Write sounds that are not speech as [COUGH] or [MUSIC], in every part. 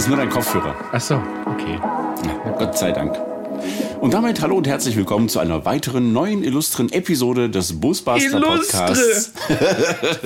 ist nur dein Kopfhörer. Ach so, okay. Ja, Gott sei Dank. Und damit hallo und herzlich willkommen zu einer weiteren neuen illustren Episode des Busbuster Illustre. Podcasts.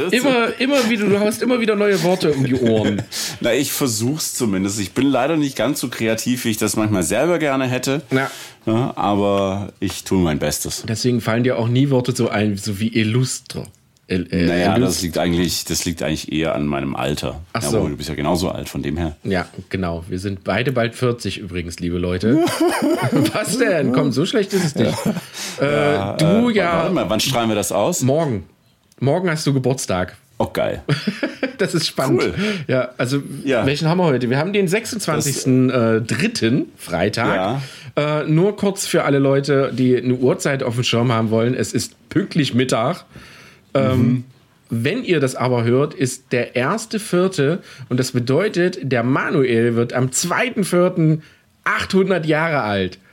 [LAUGHS] Immer, immer wieder, du hast immer wieder neue Worte um die Ohren. [LAUGHS] Na, ich versuch's zumindest. Ich bin leider nicht ganz so kreativ, wie ich das manchmal selber gerne hätte. Ja. Ja, aber ich tue mein Bestes. Deswegen fallen dir auch nie Worte so ein, so wie illustre. Il- äh, Naja, illust- das liegt eigentlich, das liegt eigentlich eher an meinem Alter. Ach ja, so. wohl, du bist ja genauso alt, von dem her. Ja, genau. Wir sind beide bald 40 übrigens, liebe Leute. [LAUGHS] Was denn? Komm, so schlecht ist es nicht. Äh, du ja Warte mal, wann strahlen wir das aus? morgen. Morgen hast du Geburtstag. Oh, geil. [LAUGHS] Das ist spannend. Cool. Ja, also Ja. welchen haben wir heute? Wir haben den 26.03. Freitag. Äh, nur kurz für alle Leute, die eine Uhrzeit auf dem Schirm haben wollen. Es ist pünktlich Mittag. Ähm, Wenn ihr das aber hört, ist der erste Vierte und das bedeutet, der Manuel wird am 2.4. 800 Jahre alt. [LAUGHS]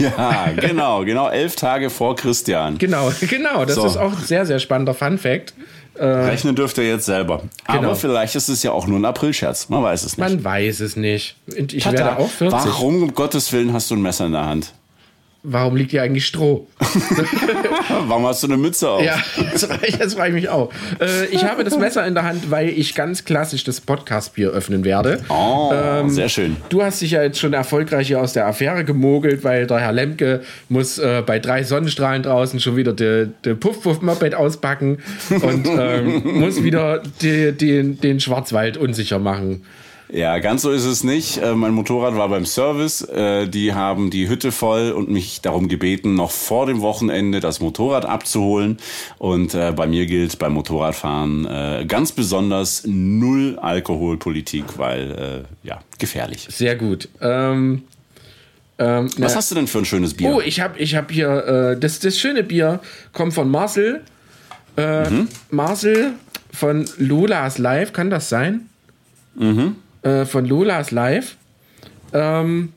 Ja, genau, genau elf Tage vor Christian. Genau, [LAUGHS] genau. Das So. ist auch ein sehr, sehr spannender Fun Fact. Rechnen dürft ihr jetzt selber. Genau. Aber vielleicht ist es ja auch nur ein Aprilscherz. Man weiß es nicht. Man weiß es nicht. Ich Tata, werde auch 40. Warum um Gottes Willen hast du ein Messer in der Hand? Warum liegt hier eigentlich Stroh? [LAUGHS] Warum hast du eine Mütze auf? Ja, das frage ich, mich auch. Äh, ich habe das Messer in der Hand, weil ich ganz klassisch das Podcast-Bier öffnen werde. Oh, Ähm, sehr schön. Du hast dich ja jetzt schon erfolgreich hier aus der Affäre gemogelt, weil der Herr Lemke muss äh, bei drei Sonnenstrahlen draußen schon wieder de, de Puff-Puff-Moped auspacken und ähm, [LAUGHS] muss wieder die, die, den Schwarzwald unsicher machen. Ja, ganz so ist es nicht. Äh, mein Motorrad war beim Service. Äh, die haben die Hütte voll und mich darum gebeten, noch vor dem Wochenende das Motorrad abzuholen. Und äh, bei mir gilt beim Motorradfahren ganz besonders null Alkoholpolitik, weil ja gefährlich. Sehr gut. Ähm, ähm, Was na- hast du denn für ein schönes Bier? Oh, ich habe ich hab hier, das, das schöne Bier kommt von Marcel. Äh, Marcel von Lolas Live, kann das sein? Äh, von Lolas Live. Ähm,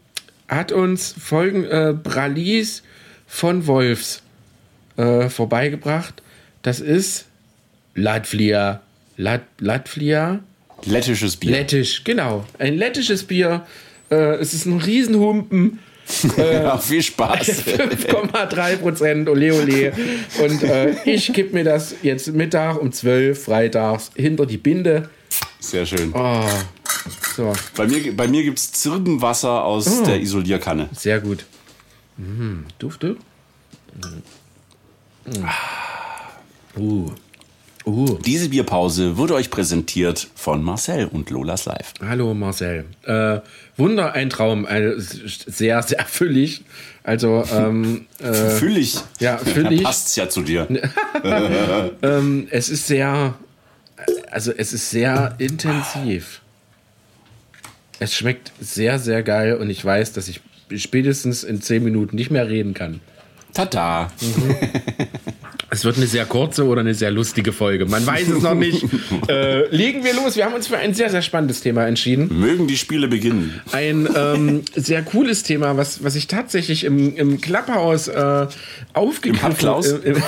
hat uns Folgen äh, Bralis von Wolfs äh, vorbeigebracht. Das ist Latvia. Lat, Latvia? Lettisches Bier. Lettisch, genau. Ein lettisches Bier. Äh, es ist ein Riesenhumpen. [LAUGHS] ja, viel Spaß. [LAUGHS] 5,3 Prozent, ole ole. Und äh, ich kipp mir das jetzt Mittag um 12 freitags hinter die Binde. Sehr schön. Oh, so, Bei mir, bei mir gibt es Zirbenwasser aus Oh. der Isolierkanne. sehr gut. Mm, Dufte. Mm. Uh. Uh. Diese Bierpause wurde euch präsentiert von Marcel und Lolas Live. Hallo Marcel. Äh, Wunder, ein Traum. Also, sehr, sehr füllig. Also, ähm, äh, Füllig. ja, füllig. Da passt's ja zu dir. [LAUGHS] Ähm, es ist sehr, also es ist sehr intensiv. Es schmeckt sehr, sehr geil und ich weiß, dass ich spätestens in 10 Minuten nicht mehr reden kann. Tada. [LAUGHS] Es wird eine sehr kurze oder eine sehr lustige Folge. Man weiß es noch nicht. [LAUGHS] äh, legen wir los. Wir haben uns für ein sehr, sehr spannendes Thema entschieden. Mögen die Spiele beginnen. Ein ähm, sehr cooles Thema, was, was ich tatsächlich im, im Klapphaus äh, aufgegriffen Im Hubklaus? [LAUGHS] Im, im,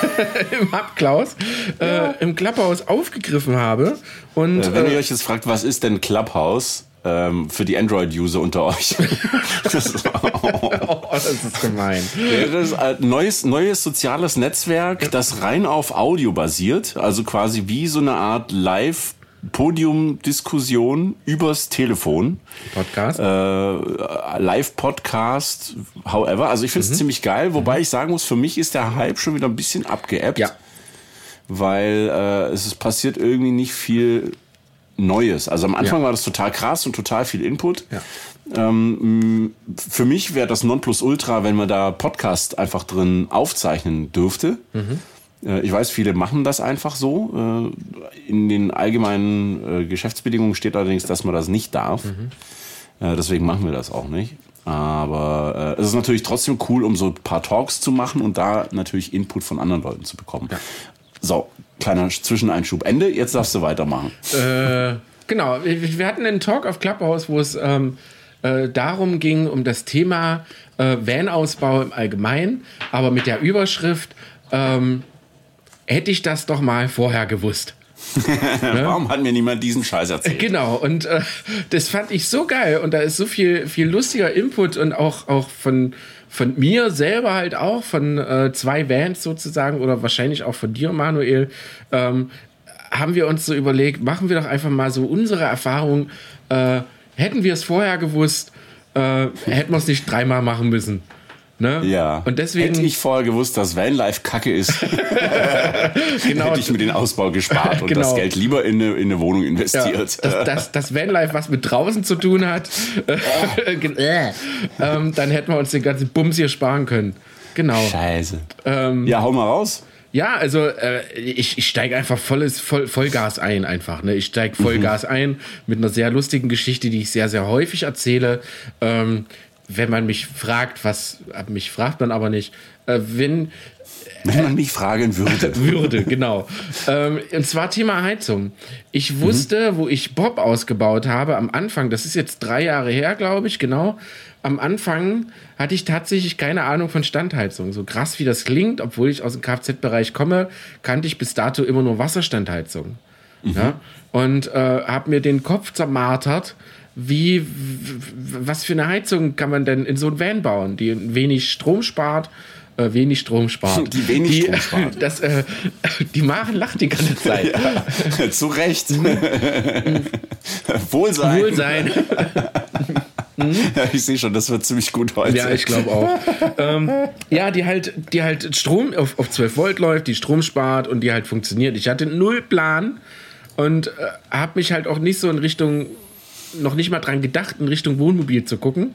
im Hubklaus, äh, im Klapphaus aufgegriffen habe. Und Wenn äh, ihr euch jetzt fragt, was ist denn Clubhouse ähm, für die Android-User unter euch? [LAUGHS] [LAUGHS] das, oh, das ist gemein. das ist ein neues, neues soziales Netzwerk, das rein auf Audio basiert. Also quasi wie so eine Art Live- Podium-Diskussion übers Telefon. Podcast. äh, Live-Podcast, however. Also ich finde es ziemlich geil, wobei ich sagen muss, für mich ist der Hype schon wieder ein bisschen abgeebbt, Ja. weil äh, es ist passiert irgendwie nicht viel Neues. Also am Anfang Ja. war das total krass und total viel Input. Ja. Ähm, für mich wäre das Nonplusultra, wenn man da Podcast einfach drin aufzeichnen dürfte. Äh, Ich weiß, viele machen das einfach so. Äh, In den allgemeinen äh, Geschäftsbedingungen steht allerdings, dass man das nicht darf. Äh, Deswegen machen wir das auch nicht. Aber äh, es ist natürlich trotzdem cool, um so ein paar Talks zu machen und da natürlich Input von anderen Leuten zu bekommen. So, kleiner Zwischeneinschub. Ende, jetzt darfst du weitermachen. Äh, genau, wir hatten einen Talk auf Clubhouse, wo es ähm, äh, darum ging, um das Thema äh, Van-Ausbau im Allgemeinen, aber mit der Überschrift, ähm, hätte ich das doch mal vorher gewusst. [LAUGHS] Warum hat mir niemand diesen Scheiß erzählt? Genau, und äh, das fand ich so geil und da ist so viel, viel lustiger Input und auch, auch von, von mir selber halt auch, von äh, zwei Bands sozusagen oder wahrscheinlich auch von dir, Manuel, ähm, haben wir uns so überlegt, machen wir doch einfach mal so unsere Erfahrung. Äh, hätten wir es vorher gewusst, äh, hätten wir es nicht dreimal machen müssen. Ne? Ja. Und deswegen. Hätte ich vorher gewusst, dass Vanlife Kacke ist, [LAUGHS] genau. hätte ich mir den Ausbau gespart und genau. das Geld lieber in eine, in eine Wohnung investiert. Ja, dass, dass, dass Vanlife was mit draußen zu tun hat, [LAUGHS] ähm, dann hätten wir uns den ganzen Bums hier sparen können. Genau. Scheiße. Ähm, ja, hau mal raus. Ja, also äh, ich, ich steige einfach volles Voll, Vollgas ein einfach. Ne? Ich steige Vollgas mhm. ein mit einer sehr lustigen Geschichte, die ich sehr, sehr häufig erzähle. Ähm, wenn man mich fragt, was mich fragt man aber nicht, äh, wenn wenn man mich fragen würde. [LAUGHS] würde, genau. Ähm, und zwar Thema Heizung. Ich wusste, mhm. wo ich Bob ausgebaut habe, am Anfang, das ist jetzt drei Jahre her, glaube ich, genau. Am Anfang hatte ich tatsächlich keine Ahnung von Standheizung. So krass wie das klingt, obwohl ich aus dem Kfz-Bereich komme, kannte ich bis dato immer nur Wasserstandheizung. Mhm. Ja? Und äh, habe mir den Kopf zermartert, wie, was für eine Heizung kann man denn in so ein Van bauen, die wenig Strom spart, äh, wenig Strom spart. [LAUGHS] Die wenig die, Strom spart. [LAUGHS] Das, äh, die Maren lacht die ganze [LAUGHS] Zeit. Ja, zu Recht. Wohlsein. Wohlsein. Ja, ich sehe schon, das wird ziemlich gut heute. Ja, ich glaube auch. ähm, ja, die halt, die halt Strom auf, auf 12 Volt läuft, die Strom spart und die halt funktioniert. Ich hatte null Plan und äh, habe mich halt auch nicht so in Richtung noch nicht mal dran gedacht, in Richtung Wohnmobil zu gucken.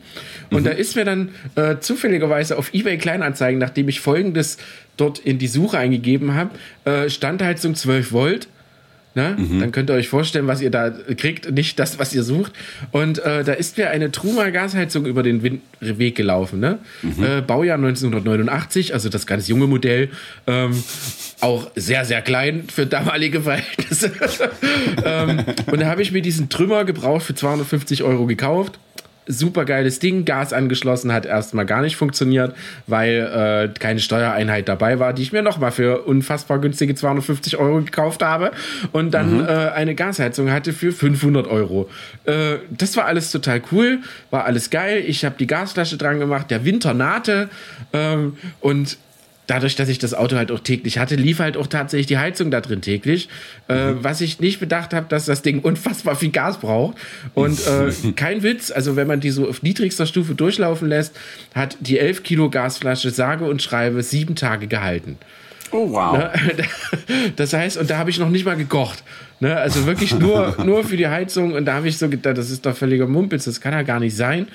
Und mhm. da ist mir dann äh, zufälligerweise auf eBay Kleinanzeigen, nachdem ich folgendes dort in die Suche eingegeben habe, äh, Standheizung 12 Volt Ne? Mhm. Dann könnt ihr euch vorstellen, was ihr da kriegt, nicht das, was ihr sucht. Und äh, da ist mir eine Truma Gasheizung über den Wind Weg gelaufen. Ne? Mhm. Äh, Baujahr 1989, also das ganz junge Modell. Ähm, auch sehr, sehr klein für damalige Verhältnisse. [LAUGHS] ähm, und da habe ich mir diesen Trümmer gebraucht für 250 Euro gekauft super geiles Ding. Gas angeschlossen hat erstmal gar nicht funktioniert, weil äh, keine Steuereinheit dabei war, die ich mir nochmal für unfassbar günstige 250 Euro gekauft habe. Und dann mhm. äh, eine Gasheizung hatte für 500 Euro. Äh, das war alles total cool, war alles geil. Ich habe die Gasflasche dran gemacht, der Winter nahte ähm, und dadurch, dass ich das Auto halt auch täglich hatte, lief halt auch tatsächlich die Heizung da drin täglich. Äh, mhm. was ich nicht bedacht habe, dass das Ding unfassbar viel Gas braucht. Und äh, [LAUGHS] kein Witz, also wenn man die so auf niedrigster Stufe durchlaufen lässt, hat die 11 Kilo Gasflasche sage und schreibe sieben Tage gehalten. Oh, wow. Ne? [LAUGHS] Das heißt, und da habe ich noch nicht mal gekocht. Ne? Also wirklich nur, [LAUGHS] nur für die Heizung. Und da habe ich so gedacht, das ist doch völliger Mumpitz, das kann ja gar nicht sein.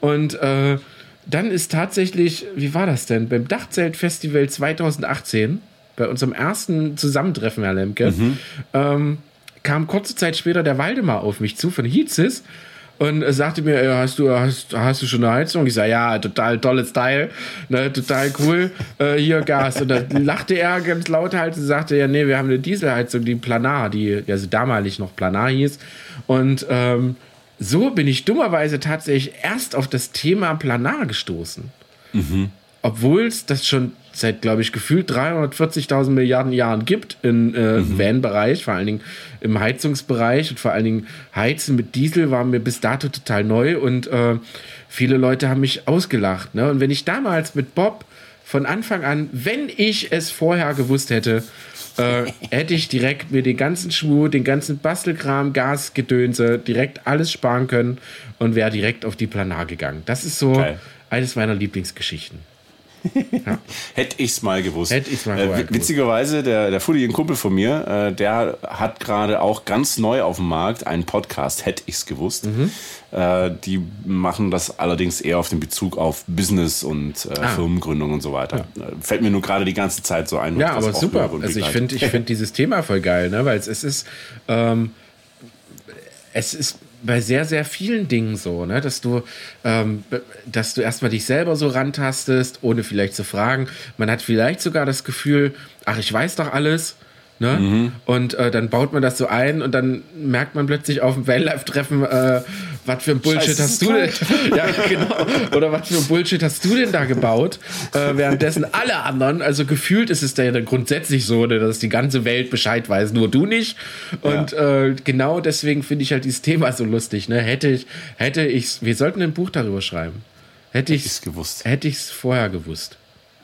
Und äh, dann ist tatsächlich, wie war das denn? Beim Dachzeltfestival 2018, bei unserem ersten Zusammentreffen, Herr Lemke, mhm. ähm, kam kurze Zeit später der Waldemar auf mich zu von Hizis und sagte mir, ey, hast du hast, hast du schon eine Heizung? Ich sage, ja, total tolles Teil, ne, total cool, [LAUGHS] äh, hier Gas. Und dann lachte er ganz laut halt und sagte, ja, nee, wir haben eine Dieselheizung, die Planar, die also damalig noch Planar hieß. Und ähm, so bin ich dummerweise tatsächlich erst auf das Thema Planar gestoßen. Mhm. Obwohl es das schon seit, glaube ich, gefühlt 340.000 Milliarden Jahren gibt im äh, mhm. Van-Bereich, vor allen Dingen im Heizungsbereich und vor allen Dingen Heizen mit Diesel war mir bis dato total neu und äh, viele Leute haben mich ausgelacht. Ne? Und wenn ich damals mit Bob von Anfang an, wenn ich es vorher gewusst hätte, äh, hätte ich direkt mir den ganzen Schwur, den ganzen Bastelkram, Gasgedönse, direkt alles sparen können und wäre direkt auf die Planar gegangen. Das ist so Geil. eines meiner Lieblingsgeschichten. Ja. Hätte ich's mal gewusst. Hätte ich's mal äh, witzigerweise, der, der Fudi, ein Kumpel von mir, äh, der hat gerade auch ganz neu auf dem Markt einen Podcast, hätte ich's gewusst. Mhm. Äh, die machen das allerdings eher auf den Bezug auf Business und äh, ah. Firmengründung und so weiter. Ja. Äh, fällt mir nur gerade die ganze Zeit so ein. Ja, aber super. Also ich finde ich find dieses Thema voll geil, ne? weil es, es ist, ähm, es ist bei sehr, sehr vielen Dingen so, ne? dass du, ähm, dass du erstmal dich selber so rantastest, ohne vielleicht zu fragen. Man hat vielleicht sogar das Gefühl, ach, ich weiß doch alles. Ne? Mhm. Und äh, dann baut man das so ein und dann merkt man plötzlich auf dem Vanlife-Treffen, äh, was für ein Bullshit Scheiße, hast du denn? [LAUGHS] ja, genau. Oder was für ein Bullshit hast du denn da gebaut? Äh, währenddessen alle anderen, also gefühlt ist es da ja grundsätzlich so, ne, dass die ganze Welt Bescheid weiß, nur du nicht. Und ja. äh, genau deswegen finde ich halt dieses Thema so lustig. Ne? Hätte ich, hätte ich, wir sollten ein Buch darüber schreiben. Hätte ich es gewusst. Hätte ich es vorher gewusst.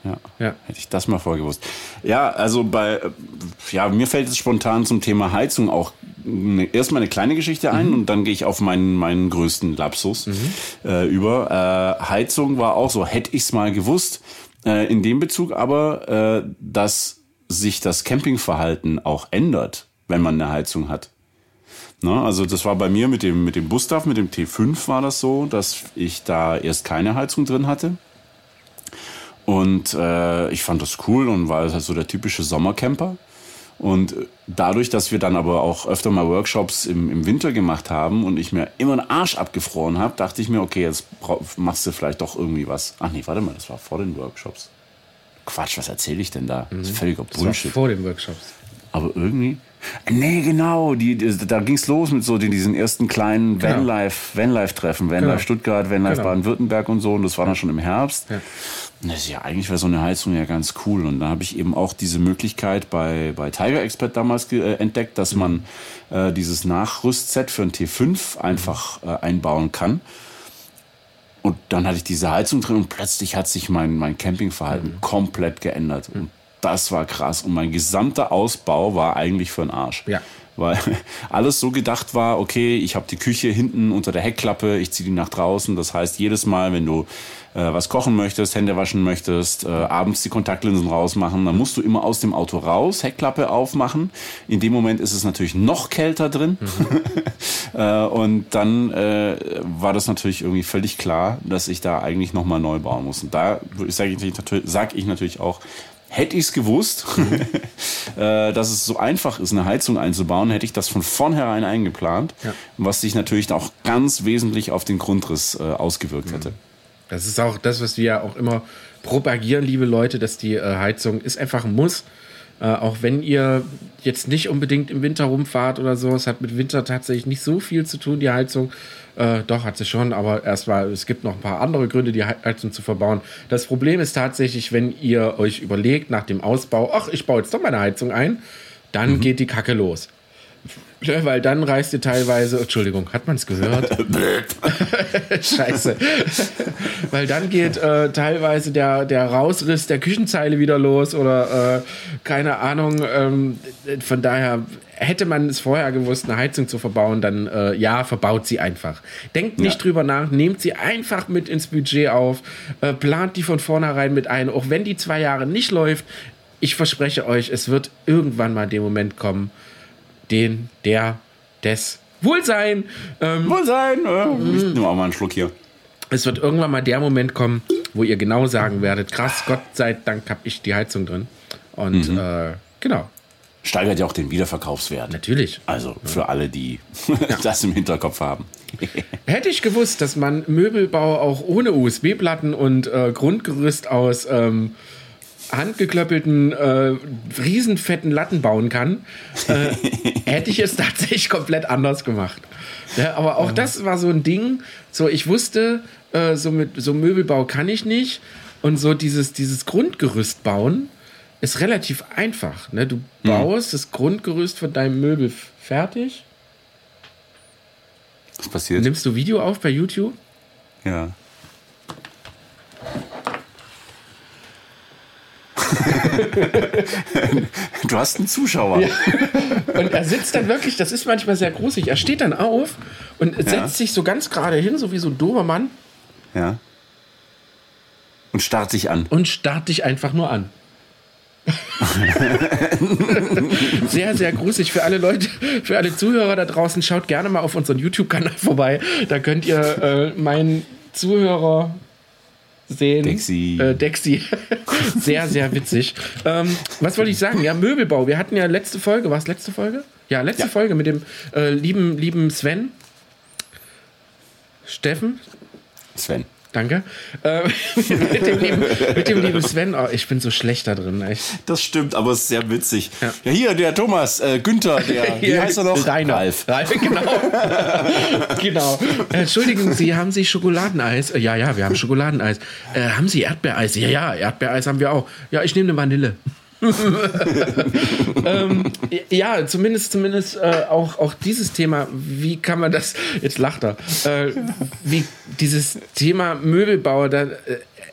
Ja. ja. Hätte ich das mal vorgewusst. Ja, also bei, ja, mir fällt es spontan zum Thema Heizung auch eine, erstmal eine kleine Geschichte ein mhm. und dann gehe ich auf meinen, meinen größten Lapsus mhm. äh, über. Äh, Heizung war auch so, hätte ich es mal gewusst. Äh, in dem Bezug aber, äh, dass sich das Campingverhalten auch ändert, wenn man eine Heizung hat. Na, also das war bei mir mit dem, mit dem Bustav, mit dem T5 war das so, dass ich da erst keine Heizung drin hatte. Und äh, ich fand das cool und war halt so der typische Sommercamper. Und dadurch, dass wir dann aber auch öfter mal Workshops im, im Winter gemacht haben und ich mir immer einen Arsch abgefroren habe, dachte ich mir, okay, jetzt machst du vielleicht doch irgendwie was. Ach nee, warte mal, das war vor den Workshops. Quatsch, was erzähle ich denn da? Das ist mhm. völliger Bullshit. vor den Workshops. Aber irgendwie, Nee, genau. Die, da ging's los mit so den, diesen ersten kleinen genau. Vanlife, Vanlife-Treffen. Vanlife genau. Stuttgart, Vanlife genau. Baden-Württemberg und so. Und das war dann schon im Herbst. Ja. Das ist ja eigentlich wäre so eine Heizung ja ganz cool. Und da habe ich eben auch diese Möglichkeit bei, bei Tiger Expert damals äh, entdeckt, dass man äh, dieses Nachrüstset für ein T5 einfach äh, einbauen kann. Und dann hatte ich diese Heizung drin und plötzlich hat sich mein, mein Campingverhalten mhm. komplett geändert. Mhm. Und das war krass. Und mein gesamter Ausbau war eigentlich für den Arsch. Ja. Weil [LAUGHS] alles so gedacht war, okay, ich habe die Küche hinten unter der Heckklappe, ich ziehe die nach draußen. Das heißt, jedes Mal, wenn du äh, was kochen möchtest, Hände waschen möchtest, äh, abends die Kontaktlinsen rausmachen, dann musst du immer aus dem Auto raus, Heckklappe aufmachen. In dem Moment ist es natürlich noch kälter drin. Mhm. [LAUGHS] äh, und dann äh, war das natürlich irgendwie völlig klar, dass ich da eigentlich nochmal neu bauen muss. Und da sage ich, sag ich natürlich auch, Hätte ich es gewusst, [LAUGHS] äh, dass es so einfach ist, eine Heizung einzubauen, hätte ich das von vornherein eingeplant, ja. was sich natürlich auch ganz wesentlich auf den Grundriss äh, ausgewirkt hätte. Das ist auch das, was wir ja auch immer propagieren, liebe Leute, dass die äh, Heizung ist einfach ein Muss. Äh, auch wenn ihr jetzt nicht unbedingt im Winter rumfahrt oder so, es hat mit Winter tatsächlich nicht so viel zu tun, die Heizung. Äh, doch, hat sie schon, aber erstmal, es gibt noch ein paar andere Gründe, die Heizung zu verbauen. Das Problem ist tatsächlich, wenn ihr euch überlegt nach dem Ausbau, ach, ich baue jetzt doch meine Heizung ein, dann mhm. geht die Kacke los. Weil dann reißt ihr teilweise, Entschuldigung, hat man es gehört? [LAUGHS] [LAUGHS] Scheiße. weil dann geht äh, teilweise der, der Rausriss der Küchenzeile wieder los oder äh, keine Ahnung. Ähm, von daher hätte man es vorher gewusst, eine Heizung zu verbauen, dann äh, ja, verbaut sie einfach. Denkt nicht ja. drüber nach, nehmt sie einfach mit ins Budget auf, äh, plant die von vornherein mit ein, auch wenn die zwei Jahre nicht läuft. Ich verspreche euch, es wird irgendwann mal der Moment kommen, den, der, des Wohlsein. Ähm, Wohlsein! Äh, ich nehme auch mal einen Schluck hier. Es wird irgendwann mal der Moment kommen, wo ihr genau sagen werdet: krass, Gott sei Dank habe ich die Heizung drin. Und mhm. äh, genau. Steigert ja auch den Wiederverkaufswert. Natürlich. Also für alle, die ja. [LAUGHS] das im Hinterkopf haben. [LAUGHS] Hätte ich gewusst, dass man Möbelbau auch ohne USB-Platten und äh, Grundgerüst aus ähm, handgeklöppelten, äh, riesenfetten Latten bauen kann, äh, [LAUGHS] hätte ich es tatsächlich komplett anders gemacht. Ja, aber auch ja. das war so ein Ding. So, ich wusste, äh, so mit so Möbelbau kann ich nicht. Und so dieses, dieses Grundgerüst bauen ist relativ einfach. Ne? Du hm. baust hm. das Grundgerüst von deinem Möbel fertig. Was passiert? Nimmst du Video auf bei YouTube? Ja. [LAUGHS] du hast einen Zuschauer. Ja. Und er sitzt dann wirklich, das ist manchmal sehr gruselig, er steht dann auf und ja. setzt sich so ganz gerade hin, so wie so ein Dobermann. Ja. Und starrt dich an. Und starrt dich einfach nur an. [LAUGHS] sehr, sehr gruselig für alle Leute, für alle Zuhörer da draußen. Schaut gerne mal auf unseren YouTube-Kanal vorbei. Da könnt ihr äh, meinen Zuhörer sehen. Dexy. Äh, Dexy. [LAUGHS] sehr, sehr witzig. Ähm, was wollte ich sagen? Ja, Möbelbau. Wir hatten ja letzte Folge, war es letzte Folge? Ja, letzte ja. Folge mit dem äh, lieben, lieben Sven. Steffen? Sven. Danke. Äh, [LAUGHS] mit, dem lieben, mit dem lieben Sven. Oh, ich bin so schlecht da drin. Echt. Das stimmt, aber es ist sehr witzig. Ja, ja hier, der Thomas, äh, Günther, der, [LAUGHS] wie heißt er noch? Rainer. Ralf. Ralf genau. [LAUGHS] genau. Entschuldigen Sie, haben Sie Schokoladeneis? Ja, ja, wir haben Schokoladeneis. Äh, haben Sie Erdbeereis? Ja, ja, Erdbeereis haben wir auch. Ja, ich nehme eine Vanille. [LAUGHS] ähm, ja, zumindest, zumindest äh, auch, auch dieses Thema, wie kann man das, jetzt lacht er, äh, wie dieses Thema Möbelbau, da, äh,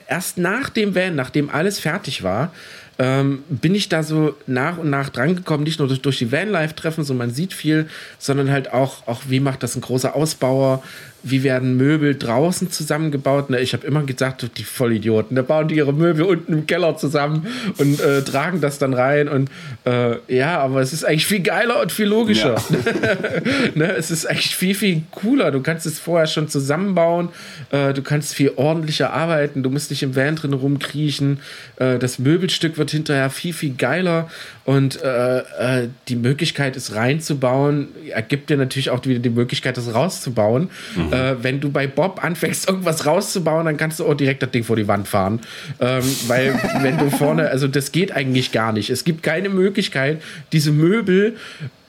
erst nach dem Van, nachdem alles fertig war, ähm, bin ich da so nach und nach drangekommen, nicht nur durch, durch die Vanlife-Treffen, so man sieht viel, sondern halt auch, auch, wie macht das ein großer Ausbauer, wie werden Möbel draußen zusammengebaut. Ne, ich habe immer gesagt, die Vollidioten, da bauen die ihre Möbel unten im Keller zusammen und äh, tragen das dann rein. Und äh, ja, aber es ist eigentlich viel geiler und viel logischer. Ja. [LAUGHS] ne, es ist eigentlich viel, viel cooler. Du kannst es vorher schon zusammenbauen. Äh, du kannst viel ordentlicher arbeiten. Du musst nicht im Van drin rumkriechen. Äh, das Möbelstück wird hinterher viel, viel geiler. Und äh, äh, die Möglichkeit, es reinzubauen, ergibt dir natürlich auch wieder die Möglichkeit, es rauszubauen. Mhm. Äh, wenn du bei Bob anfängst, [LAUGHS] irgendwas rauszubauen, dann kannst du auch direkt das Ding vor die Wand fahren. Ähm, weil [LAUGHS] wenn du vorne, also das geht eigentlich gar nicht. Es gibt keine Möglichkeit, diese Möbel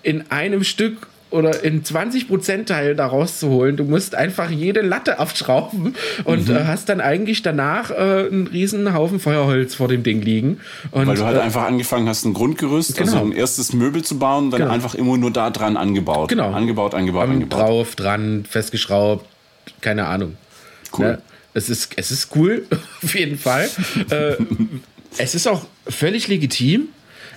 in einem Stück oder in 20% Teil da rauszuholen. Du musst einfach jede Latte abschrauben und mhm. äh, hast dann eigentlich danach äh, einen riesen Haufen Feuerholz vor dem Ding liegen. Und, Weil du halt äh, einfach angefangen hast, ein Grundgerüst, also genau. also ein erstes Möbel zu bauen, dann genau. einfach immer nur da dran angebaut. Genau. Angebaut, angebaut, Am angebaut. Drauf, dran, festgeschraubt, keine Ahnung. Cool. Ne? Es ist, es ist cool, [LAUGHS] auf jeden Fall. [LAUGHS] äh, es ist auch völlig legitim,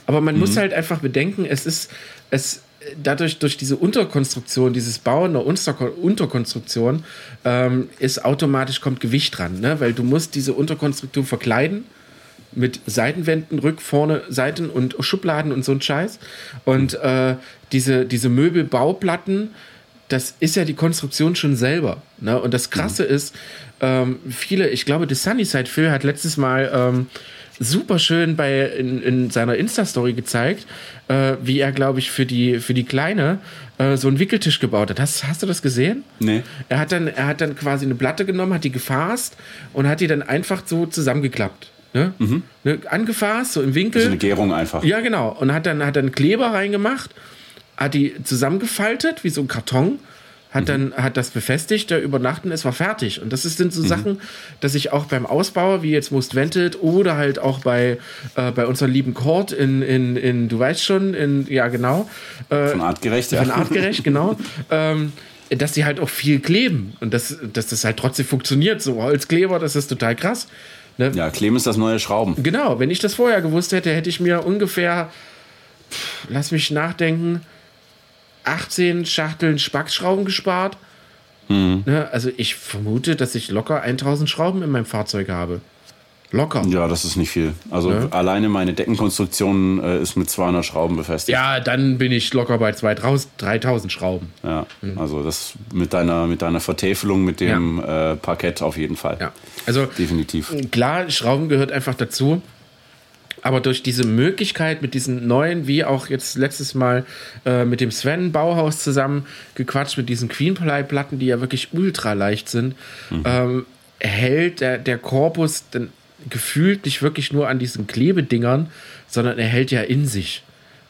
aber man mhm. muss halt einfach bedenken, es ist, es, dadurch, durch diese Unterkonstruktion, dieses Bauen der Unterkonstruktion, ähm, ist automatisch kommt Gewicht dran, ne? weil du musst diese Unterkonstruktion verkleiden mit Seitenwänden, Rück, vorne Seiten und Schubladen und so ein Scheiß. Und äh, diese, diese Möbelbauplatten, das ist ja die Konstruktion schon selber. Ne? Und das Krasse mhm. ist, ähm, viele, ich glaube, der Sunnyside Phil hat letztes Mal ähm, super schön bei, in, in seiner Insta-Story gezeigt, äh, wie er, glaube ich, für die, für die Kleine äh, so einen Wickeltisch gebaut hat. Hast, hast du das gesehen? Nee. Er hat, dann, er hat dann quasi eine Platte genommen, hat die gefasst und hat die dann einfach so zusammengeklappt. Ne? Mhm. Ne? Angefasst, so im Winkel. So eine Gärung einfach. Ja, genau. Und hat dann, hat dann Kleber reingemacht, hat die zusammengefaltet, wie so ein Karton hat dann hat das befestigt, der übernachten, es war fertig. Und das sind so mhm. Sachen, dass ich auch beim Ausbau, wie jetzt Most Vented oder halt auch bei, äh, bei unserem lieben Court in, in, in, du weißt schon, in, ja genau. Äh, von artgerecht, ja. Von artgerecht, [LAUGHS] genau. ähm, dass die halt auch viel kleben und dass, dass das halt trotzdem funktioniert. So Holzkleber, das ist total krass. Ne? Ja, Kleben ist das neue Schrauben. Genau, wenn ich das vorher gewusst hätte, hätte ich mir ungefähr, pff, lass mich nachdenken, 18 Schachteln Spackschrauben gespart. Mhm. Ne, also ich vermute, dass ich locker 1000 Schrauben in meinem Fahrzeug habe. Locker. Ja, das ist nicht viel. Also ja. alleine meine Deckenkonstruktion äh, ist mit 200 Schrauben befestigt. Ja, dann bin ich locker bei 2000, 3000 Schrauben. Ja, mhm. also das mit deiner, mit deiner Vertäfelung, mit dem ja. äh, Parkett auf jeden Fall. Ja, also definitiv. Klar, Schrauben gehört einfach dazu. Aber durch diese Möglichkeit mit diesen neuen, wie auch jetzt letztes Mal äh, mit dem Sven Bauhaus zusammen gequatscht, mit diesen Queenply-Platten, die ja wirklich ultra leicht sind, mhm. ähm, hält der, der Korpus dann gefühlt nicht wirklich nur an diesen Klebedingern, sondern er hält ja in sich.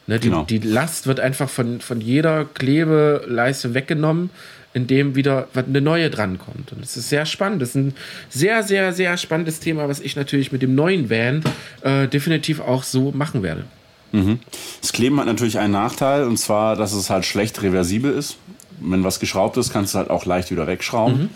Ne, die, genau. die Last wird einfach von, von jeder Klebeleiste weggenommen in dem wieder eine neue drankommt. Und das ist sehr spannend. Das ist ein sehr, sehr, sehr spannendes Thema, was ich natürlich mit dem neuen Van äh, definitiv auch so machen werde. Mhm. Das Kleben hat natürlich einen Nachteil, und zwar, dass es halt schlecht reversibel ist. Wenn was geschraubt ist, kannst du halt auch leicht wieder wegschrauben. Mhm.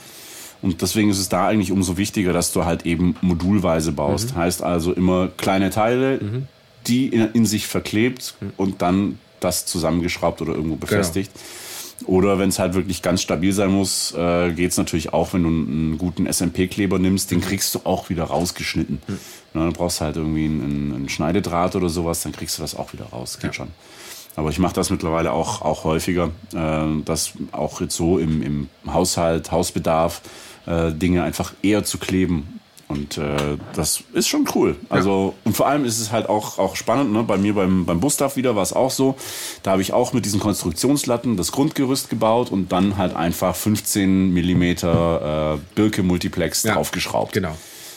Und deswegen ist es da eigentlich umso wichtiger, dass du halt eben modulweise baust. Mhm. Heißt also immer kleine Teile, mhm. die in, in, sich verklebt mhm. und dann das zusammengeschraubt oder irgendwo genau. befestigt. Genau. Oder wenn es halt wirklich ganz stabil sein muss, äh, geht es natürlich auch, wenn du einen guten SMP-Kleber nimmst, den kriegst du auch wieder rausgeschnitten. Mhm. Na, dann brauchst du halt irgendwie einen, einen, Schneidedraht oder sowas, dann kriegst du das auch wieder raus. Geht ja. schon. Aber ich mache das mittlerweile auch, auch häufiger, äh, dass auch jetzt so im, im Haushalt, Hausbedarf, äh, Dinge einfach eher zu kleben Und äh, das ist schon cool. Also, ja. und vor allem ist es halt auch, auch spannend, ne? Bei mir beim, beim Bustaff wieder war es auch so. Da habe ich auch mit diesen Konstruktionslatten das Grundgerüst gebaut und dann halt einfach 15 Millimeter äh, Birke Multiplex ja. draufgeschraubt. Genau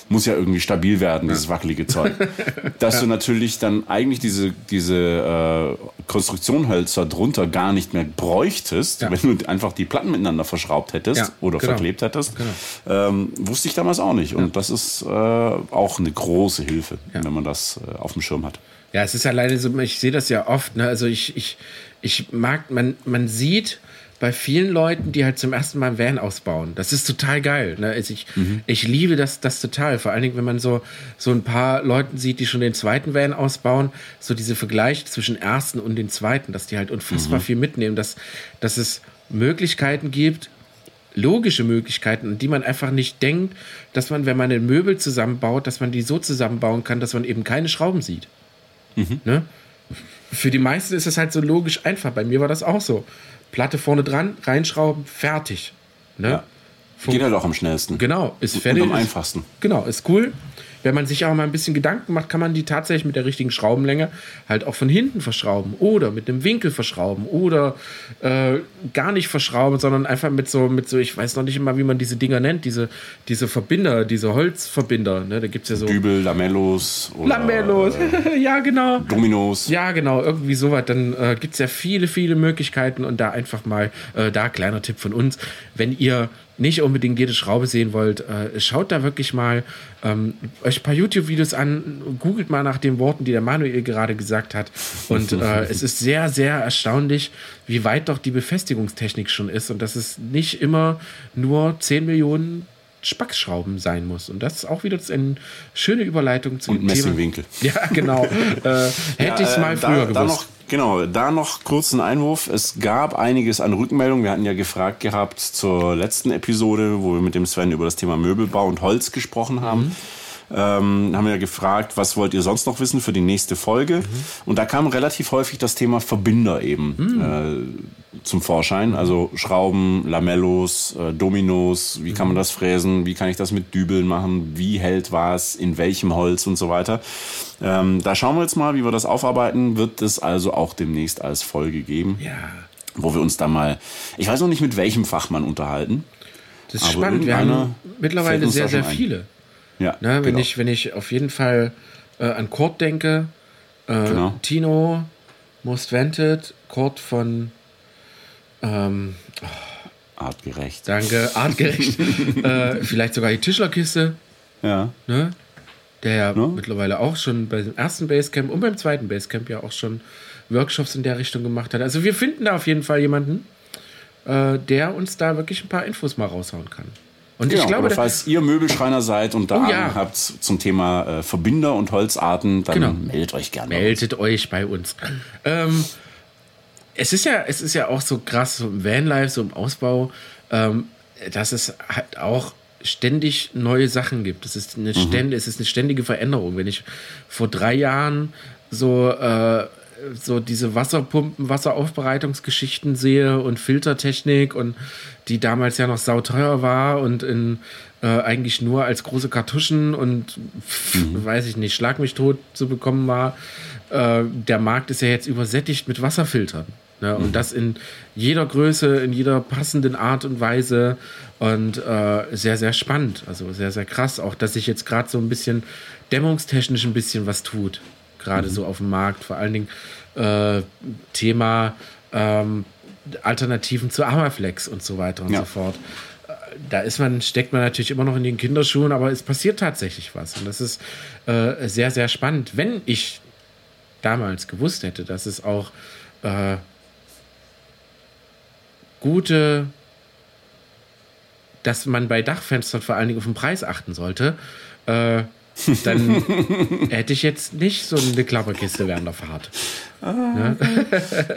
muss ja irgendwie stabil werden, ja. dieses wackelige Zeug. [LAUGHS] Dass ja. du natürlich dann eigentlich diese, diese äh, Konstruktionhölzer drunter gar nicht mehr bräuchtest, ja. wenn du einfach die Platten miteinander verschraubt hättest oder genau. verklebt hättest. Genau. Ähm, wusste ich damals auch nicht. Und das ist äh, auch eine große Hilfe, wenn man das äh, auf dem Schirm hat. Ja, es ist alleine so, ich sehe das ja oft, ne? also ich, ich, ich mag, man, man sieht, bei vielen Leuten, die halt zum ersten Mal ein Van ausbauen. Das ist total geil. Ne? Also ich, mhm. ich liebe das, das total. Vor allen Dingen, wenn man so, so ein paar Leuten sieht, die schon den zweiten Van ausbauen, so diese Vergleich zwischen ersten und den zweiten, dass die halt unfassbar mhm. viel mitnehmen, dass, dass es Möglichkeiten gibt, logische Möglichkeiten, an die man einfach nicht denkt, dass man, wenn man ein Möbel zusammenbaut, dass man die so zusammenbauen kann, dass man eben keine Schrauben sieht. Mhm. Ne? Für die meisten ist es halt so logisch einfach. Bei mir war das auch so. Platte vorne dran, reinschrauben, fertig. Ne? Ja. Geht halt auch am schnellsten. Genau, ist fertig. Und am einfachsten. Genau, ist cool wenn man sich auch mal ein bisschen Gedanken macht, kann man die tatsächlich mit der richtigen Schraubenlänge halt auch von hinten verschrauben oder mit einem Winkel verschrauben oder äh, gar nicht verschrauben, sondern einfach mit so, mit so, ich weiß noch nicht immer, wie man diese Dinger nennt, diese, diese Verbinder, diese Holzverbinder. Ne? Da gibt es ja so. Dübel, Lamellos. Oder, Lamellos, [LAUGHS] ja, genau. Dominos. Ja, genau, irgendwie sowas. Dann äh, gibt es ja viele, viele Möglichkeiten und da einfach mal, äh, da kleiner Tipp von uns, wenn ihr nicht unbedingt jede Schraube sehen wollt, äh, schaut da wirklich mal ähm, euch ein paar YouTube-Videos an, googelt mal nach den Worten, die der Manuel gerade gesagt hat. Und äh, [LAUGHS] es ist sehr, sehr erstaunlich, wie weit doch die Befestigungstechnik schon ist und dass es nicht immer nur 10 Millionen Spackschrauben sein muss. Und das ist auch wieder eine schöne Überleitung zu Und Messingwinkel. [LAUGHS] Ja, genau. äh, [LAUGHS] hätte ich es mal äh, früher da, gewusst. Da noch, genau, da noch kurz ein Einwurf. Es gab einiges an Rückmeldungen. Wir hatten ja gefragt gehabt zur letzten Episode, wo wir mit dem Sven über das Thema Möbelbau und Holz gesprochen haben. Mhm ähm, haben wir gefragt, was wollt ihr sonst noch wissen für die nächste Folge? Mhm. Und da kam relativ häufig das Thema Verbinder eben mhm. äh, zum Vorschein. Also Schrauben, Lamellos, äh, Dominos, wie kann man mhm. das fräsen, wie kann ich das mit Dübeln machen, wie hält was, in welchem Holz und so weiter. Ähm, da schauen wir jetzt mal, wie wir das aufarbeiten. Wird es also auch demnächst als Folge geben. Ja. Wo wir uns da mal, ich weiß noch nicht mit welchem Fachmann unterhalten. Das ist spannend. Wir haben mittlerweile sehr, sehr viele. Ein. Ja, ne, wenn, genau. ich, wenn ich auf jeden Fall äh, an Kurt denke, äh, genau. Tino, Most Wanted, Kurt von ähm, Artgerecht. Danke, artgerecht. [LAUGHS] äh, vielleicht sogar die Tischlerkiste. Ja. Ne? Der ja, ja mittlerweile auch schon beim ersten Basecamp und beim zweiten Basecamp ja auch schon Workshops in der Richtung gemacht hat. Also wir finden da auf jeden Fall jemanden, äh, der uns da wirklich ein paar Infos mal raushauen kann. Und genau, ich glaube, falls ihr Möbelschreiner seid und da oh, ja. habt zum Thema äh, Verbinder und Holzarten, dann genau. meldet euch gerne. Meldet euch bei uns. Ähm, es ist ja, es ist ja auch so krass so im Vanlife, so im Ausbau, ähm, dass es halt auch ständig neue Sachen gibt. Es ist eine, mhm. ständige, es ist eine ständige Veränderung. Wenn ich vor drei Jahren so äh, so diese Wasserpumpen, Wasseraufbereitungsgeschichten sehe und Filtertechnik und die damals ja noch sauteuer war und in äh, eigentlich nur als große Kartuschen und mhm. weiß ich nicht, Schlag mich tot zu bekommen war. Äh, der Markt ist ja jetzt übersättigt mit Wasserfiltern. Ne? Mhm. Und das in jeder Größe, in jeder passenden Art und Weise und äh, sehr, sehr spannend. Also sehr, sehr krass. Auch, dass sich jetzt gerade so ein bisschen dämmungstechnisch ein bisschen was tut gerade mhm. so auf dem Markt. Vor allen Dingen äh, Thema ähm, Alternativen zu Armaflex und so weiter und ja. so fort. Äh, da ist man, steckt man natürlich immer noch in den Kinderschuhen, aber es passiert tatsächlich was. Und das ist äh, sehr, sehr spannend. Wenn ich damals gewusst hätte, dass es auch äh, gute, dass man bei Dachfenstern vor allen Dingen auf den Preis achten sollte, äh, dann hätte ich jetzt nicht so eine Klapperkiste während der Fahrt. Ah, ne?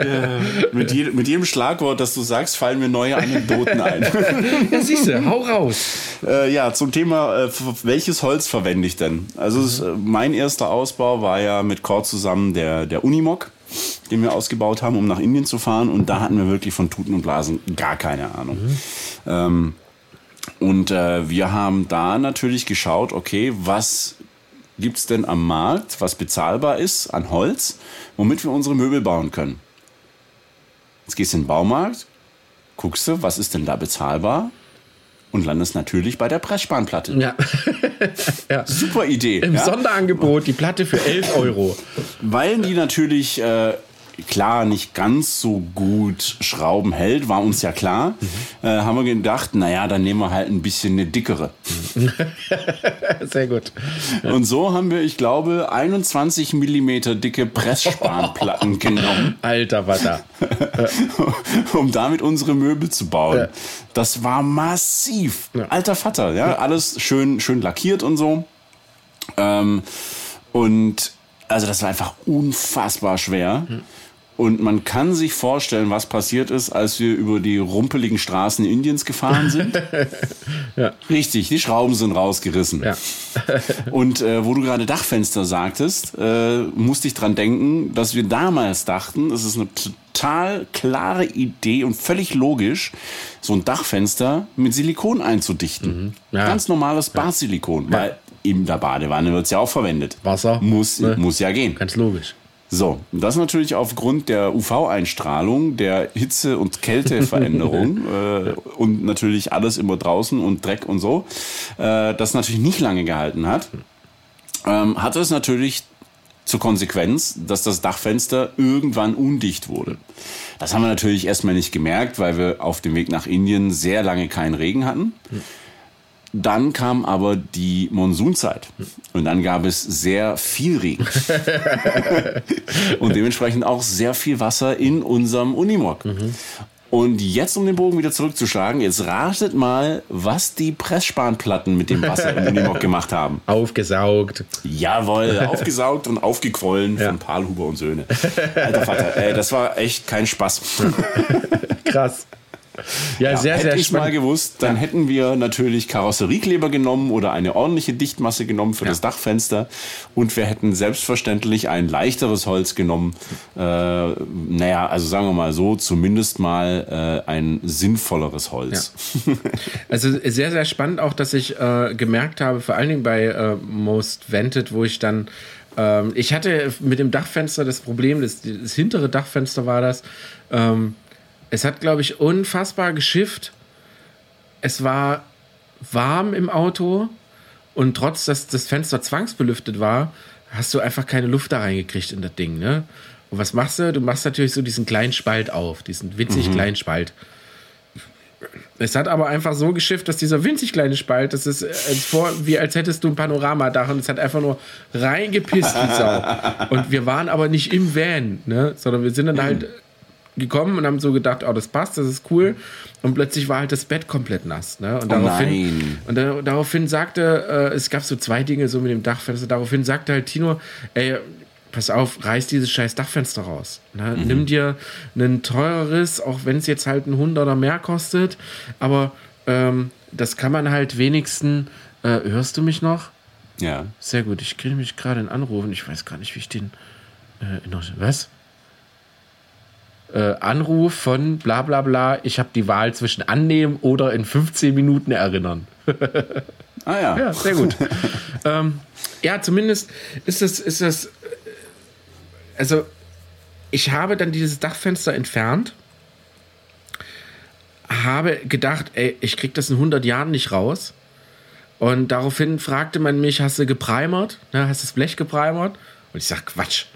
ja. mit, je, mit, jedem Schlagwort, das du sagst, fallen mir neue Anekdoten ein. [LAUGHS] ja, siehst du, hau raus. Äh, ja, zum Thema, äh, welches Holz verwende ich denn? Also, mhm. es, äh, mein erster Ausbau war ja mit Cord zusammen der, der Unimog den wir ausgebaut haben, um nach Indien zu fahren. Und da hatten wir wirklich von Tuten und Blasen gar keine Ahnung. Mhm. Ähm, Und äh, wir haben da natürlich geschaut, okay, was gibt es denn am Markt, was bezahlbar ist an Holz, womit wir unsere Möbel bauen können. Jetzt gehst du in den Baumarkt, guckst du, was ist denn da bezahlbar und landest natürlich bei der Pressspanplatte. Ja. [LAUGHS] ja. Super Idee. Im ja? Sonderangebot die Platte für 11 Euro. Weil die natürlich äh, klar nicht ganz so gut Schrauben hält, war uns ja klar, mhm. äh, haben wir gedacht, naja, dann nehmen wir halt ein bisschen eine dickere. [LAUGHS] Sehr gut. Und so haben wir, ich glaube, 21 Millimeter dicke Pressspanplatten [LAUGHS] genommen. Alter Vater. [LAUGHS] um damit unsere Möbel zu bauen. Ja. Das war massiv. Ja. Alter Vater, ja, alles schön, schön lackiert und so. Ähm, und also das war einfach unfassbar schwer. Mhm. Und man kann sich vorstellen, was passiert ist, als wir über die rumpeligen Straßen Indiens gefahren sind. [LAUGHS] ja. Richtig, die Schrauben sind rausgerissen. Ja. [LAUGHS] und äh, wo du gerade Dachfenster sagtest, äh, musste ich dran denken, dass wir damals dachten, es ist eine total klare Idee und völlig logisch, so ein Dachfenster mit Silikon einzudichten. Mhm. Ja. Ganz normales Badsilikon, weil in der Badewanne wird es ja auch verwendet. Wasser. Muss, ne? muss ja gehen. Ganz logisch. So, das natürlich aufgrund der UV-Einstrahlung, der Hitze- und Kälteveränderung [LAUGHS] äh, und natürlich alles immer draußen und Dreck und so, äh, das natürlich nicht lange gehalten hat, ähm, hatte es natürlich zur Konsequenz, dass das Dachfenster irgendwann undicht wurde. Das haben wir natürlich erstmal nicht gemerkt, weil wir auf dem Weg nach Indien sehr lange keinen Regen hatten. Dann kam aber die Monsunzeit und dann gab es sehr viel Regen [LAUGHS] und dementsprechend auch sehr viel Wasser in unserem Unimog. Mhm. Und jetzt, um den Bogen wieder zurückzuschlagen, jetzt ratet mal, was die Pressspanplatten mit dem Wasser im Unimog [LAUGHS] gemacht haben. Aufgesaugt. Jawohl, [LAUGHS] aufgesaugt und aufgequollen ja. von Palhuber und Söhne. Alter Vater, ey, das war echt kein Spaß. Krass. Ja, ja, sehr, hätte sehr ich mal gewusst, dann ja. hätten wir natürlich Karosseriekleber genommen oder eine ordentliche Dichtmasse genommen für ja. das Dachfenster und wir hätten selbstverständlich ein leichteres Holz genommen. Äh, naja, also sagen wir mal so, zumindest mal äh, ein sinnvolleres Holz. Also sehr, sehr spannend auch, dass ich äh, gemerkt habe, vor allen Dingen bei äh, Most Vented, wo ich dann ähm, ich hatte mit dem Dachfenster das Problem, das, das hintere Dachfenster war das, ähm, es hat, glaube ich, unfassbar geschifft. Es war warm im Auto und trotz, dass das Fenster zwangsbelüftet war, hast du einfach keine Luft da reingekriegt in das Ding. Ne? Und was machst du? Du machst natürlich so diesen kleinen Spalt auf, diesen winzig mhm. kleinen Spalt. Es hat aber einfach so geschifft, dass dieser winzig kleine Spalt, das ist als vor, wie als hättest du ein Panoramadach und es hat einfach nur reingepisst wie Sau. [LAUGHS] Und wir waren aber nicht im Van, ne? sondern wir sind dann halt gekommen und haben so gedacht, oh, das passt, das ist cool. Und plötzlich war halt das Bett komplett nass. Ne? Und, oh daraufhin, und da, daraufhin sagte, äh, es gab so zwei Dinge so mit dem Dachfenster. Daraufhin sagte halt Tino, ey, pass auf, reiß dieses scheiß Dachfenster raus. Ne? Mhm. Nimm dir ein teureres, auch wenn es jetzt halt ein Hunderter mehr kostet. Aber ähm, das kann man halt wenigstens. Äh, hörst du mich noch? Ja. Sehr gut. Ich kriege mich gerade in Anrufen. Ich weiß gar nicht, wie ich den. Äh, noch, was? Äh, Anruf von bla bla bla, ich habe die Wahl zwischen annehmen oder in 15 Minuten erinnern. [LAUGHS] ah ja. Ja, sehr gut. [LAUGHS] ähm, ja, zumindest ist das, ist das, also ich habe dann dieses Dachfenster entfernt, habe gedacht, ey, ich krieg das in 100 Jahren nicht raus. Und daraufhin fragte man mich, hast du geprimert? Ne, hast du das Blech geprimert? Und ich sag, Quatsch.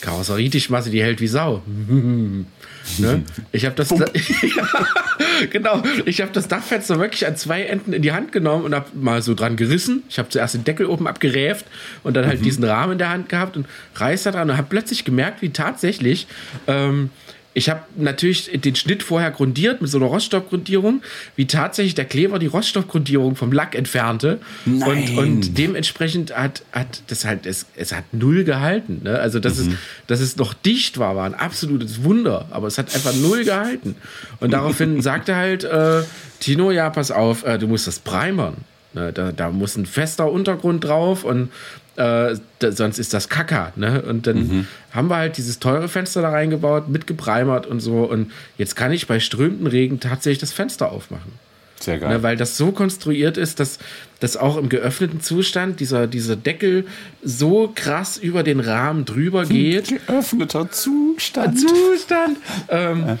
Karosserietischmasse, die hält wie Sau. [LAUGHS] ne? Ich habe das, [LAUGHS] genau, ich habe das Dachfenster wirklich an zwei Enden in die Hand genommen und habe mal so dran gerissen. Ich habe zuerst den Deckel oben abgeräft und dann halt mhm. diesen Rahmen in der Hand gehabt und reiß da dran und habe plötzlich gemerkt, wie tatsächlich ähm, ich habe natürlich den Schnitt vorher grundiert mit so einer Roststoffgrundierung, wie tatsächlich der Kleber die Roststoffgrundierung vom Lack entfernte. Und, und, dementsprechend hat, hat das halt, es, es hat null gehalten. Ne? Also, dass, mhm. es, dass es noch dicht war, war ein absolutes Wunder. Aber es hat einfach null gehalten. Und daraufhin [LAUGHS] sagte halt äh, Tino, ja, pass auf, äh, du musst das primern. Ne? Da, da muss ein fester Untergrund drauf und äh, da, sonst ist das Kacker. Ne? Und dann mhm. haben wir halt dieses teure Fenster da reingebaut, mitgepreimert und so. Und jetzt kann ich bei strömenden Regen tatsächlich das Fenster aufmachen. Sehr geil. Ne, weil das so konstruiert ist, dass, dass auch im geöffneten Zustand dieser, dieser Deckel so krass über den Rahmen drüber geht. Geöffneter Zustand. Zustand. Ähm,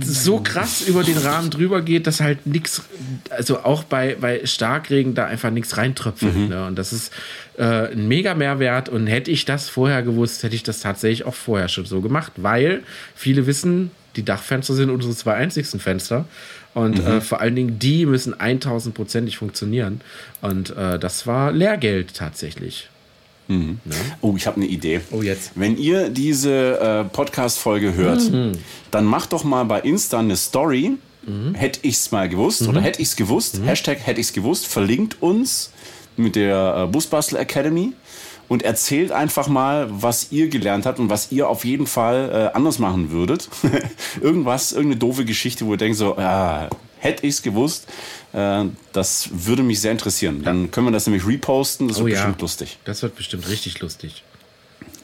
so krass über den Rahmen drüber geht, dass halt nichts, also auch bei, bei Starkregen da einfach nichts reintröpfelt. Mhm. Ne? Und das ist äh, ein mega Mehrwert. Und hätte ich das vorher gewusst, hätte ich das tatsächlich auch vorher schon so gemacht, weil viele wissen, die Dachfenster sind unsere zwei einzigsten Fenster. Und Mhm. äh, vor allen Dingen die müssen 1000%ig funktionieren. Und äh, das war Lehrgeld tatsächlich. Oh, ich habe eine Idee. Oh, jetzt. Wenn ihr diese äh, Podcast-Folge hört, dann macht doch mal bei Insta eine Story. Hätte ich's mal gewusst oder hätte ich's gewusst. Hashtag hätte ich's gewusst. Verlinkt uns mit der äh, Busbastel Academy und erzählt einfach mal, was ihr gelernt habt und was ihr auf jeden Fall äh, anders machen würdet. [LAUGHS] Irgendwas, irgendeine doofe Geschichte, wo ihr denkt so, ah, hätte ich's gewusst. Äh, das würde mich sehr interessieren. Dann können wir das nämlich reposten. Das wird Oh ja. bestimmt lustig. Das wird bestimmt richtig lustig.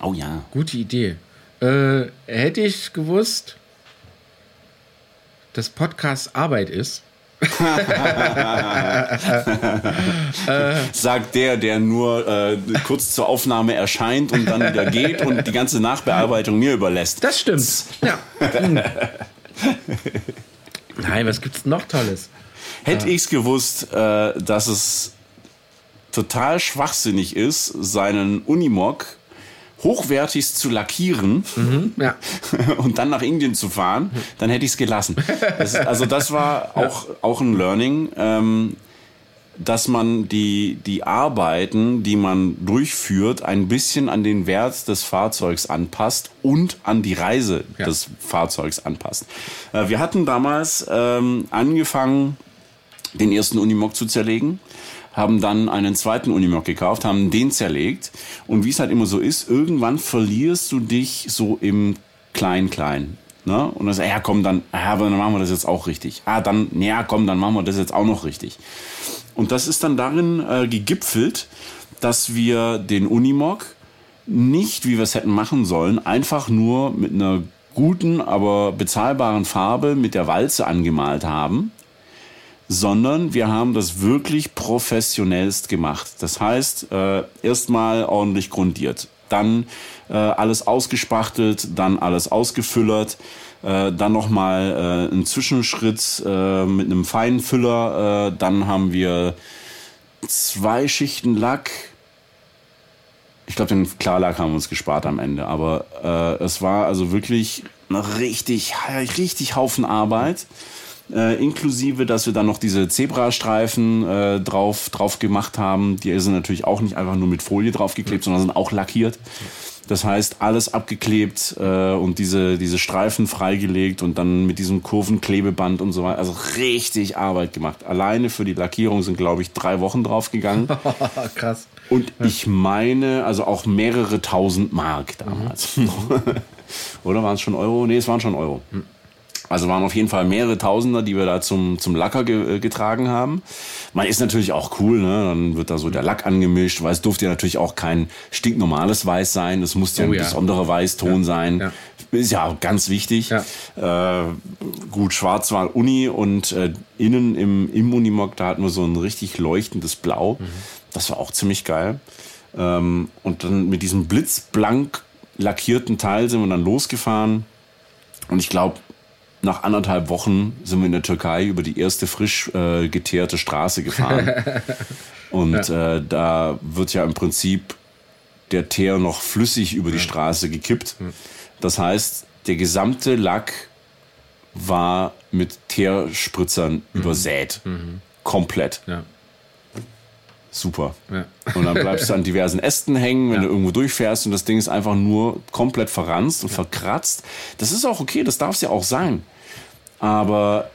Oh ja. Gute Idee. Äh, hätte ich gewusst, dass Podcast Arbeit ist. [LAUGHS] Sagt der, der nur äh, kurz zur Aufnahme erscheint und dann wieder geht und die ganze Nachbearbeitung mir überlässt. Das stimmt. Ja. Hm. Nein, was gibt's noch Tolles? Hätte ich's gewusst, äh, dass es total schwachsinnig ist, seinen Unimog hochwertigst zu lackieren Ja. [LAUGHS] und dann nach Indien zu fahren, dann hätte ich es gelassen. Das, also das war [LAUGHS] auch, auch ein Learning, ähm, dass man die, die Arbeiten, die man durchführt, ein bisschen an den Wert des Fahrzeugs anpasst und an die Reise Ja. des Fahrzeugs anpasst. Äh, wir hatten damals ähm, angefangen, den ersten Unimog zu zerlegen, haben dann einen zweiten Unimog gekauft, haben den zerlegt und wie es halt immer so ist, irgendwann verlierst du dich so im Klein-Klein. Ne? Und dann sagst ja komm, dann, ja, aber dann machen wir das jetzt auch richtig. Ah, dann, ja komm, dann machen wir das jetzt auch noch richtig. Und das ist dann darin äh, gegipfelt, dass wir den Unimog nicht, wie wir es hätten machen sollen, einfach nur mit einer guten, aber bezahlbaren Farbe mit der Walze angemalt haben, sondern wir haben das wirklich professionellst gemacht. Das heißt, äh, erstmal ordentlich grundiert, dann äh, alles ausgespachtelt, dann alles ausgefüllert, äh, dann nochmal äh, einen Zwischenschritt äh, mit einem feinen Füller, äh, dann haben wir zwei Schichten Lack. Ich glaube, den Klarlack haben wir uns gespart am Ende, aber äh, es war also wirklich richtig, richtig Haufen Arbeit. Äh, inklusive, dass wir dann noch diese Zebrastreifen äh, drauf, drauf gemacht haben. Die sind natürlich auch nicht einfach nur mit Folie draufgeklebt, sondern sind auch lackiert. Das heißt, alles abgeklebt äh, und diese, diese Streifen freigelegt und dann mit diesem Kurvenklebeband und so weiter. Also richtig Arbeit gemacht. Alleine für die Lackierung sind, glaube ich, drei Wochen draufgegangen. [LAUGHS] Krass. Und ich meine, also auch mehrere tausend Mark damals. [LAUGHS] Oder waren es schon Euro? Nee, es waren schon Euro. Also waren auf jeden Fall mehrere Tausender, die wir da zum, zum Lacker ge äh, getragen haben. Man ist natürlich auch cool, ne? Dann wird da so der Lack angemischt, weil es durfte ja natürlich auch kein stinknormales Weiß sein. Es musste ja Oh ein ja. besonderer Weißton sein. Ja. Ist ja auch ganz wichtig. Ja. Äh, gut, schwarz war Uni und äh, innen im, im Unimog, da hatten wir so ein richtig leuchtendes Blau. Das war auch ziemlich geil. Ähm, und dann mit diesem blitzblank lackierten Teil sind wir dann losgefahren. Und ich glaube, nach anderthalb Wochen sind wir in der Türkei über die erste frisch äh, geteerte Straße gefahren. [LAUGHS] Und äh, da wird ja im Prinzip der Teer noch flüssig über die Straße gekippt. Das heißt, der gesamte Lack war mit Teerspritzern übersät. Komplett. Ja. Super. Ja. Und dann bleibst du an diversen Ästen hängen, wenn Ja. du irgendwo durchfährst und das Ding ist einfach nur komplett verranzt und verkratzt. Das ist auch okay, das darf es ja auch sein. Aber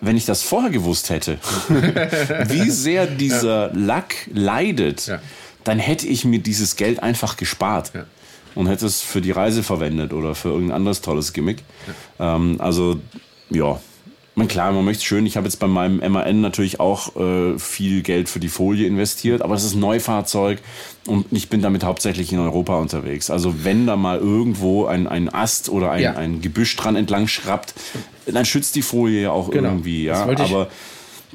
wenn ich das vorher gewusst hätte, [LAUGHS] wie sehr dieser Lack leidet, Ja. dann hätte ich mir dieses Geld einfach gespart. Ja. Und hätte es für die Reise verwendet oder für irgendein anderes tolles Gimmick. Ähm, also, ja. Man, klar, man möchte schön. Ich habe jetzt bei meinem MAN natürlich auch äh, viel Geld für die Folie investiert, aber es ist ein Neufahrzeug und ich bin damit hauptsächlich in Europa unterwegs. Also wenn da mal irgendwo ein, ein Ast oder ein, Ja. ein Gebüsch dran entlang schrappt, dann schützt die Folie ja auch Genau. irgendwie. Ja? Aber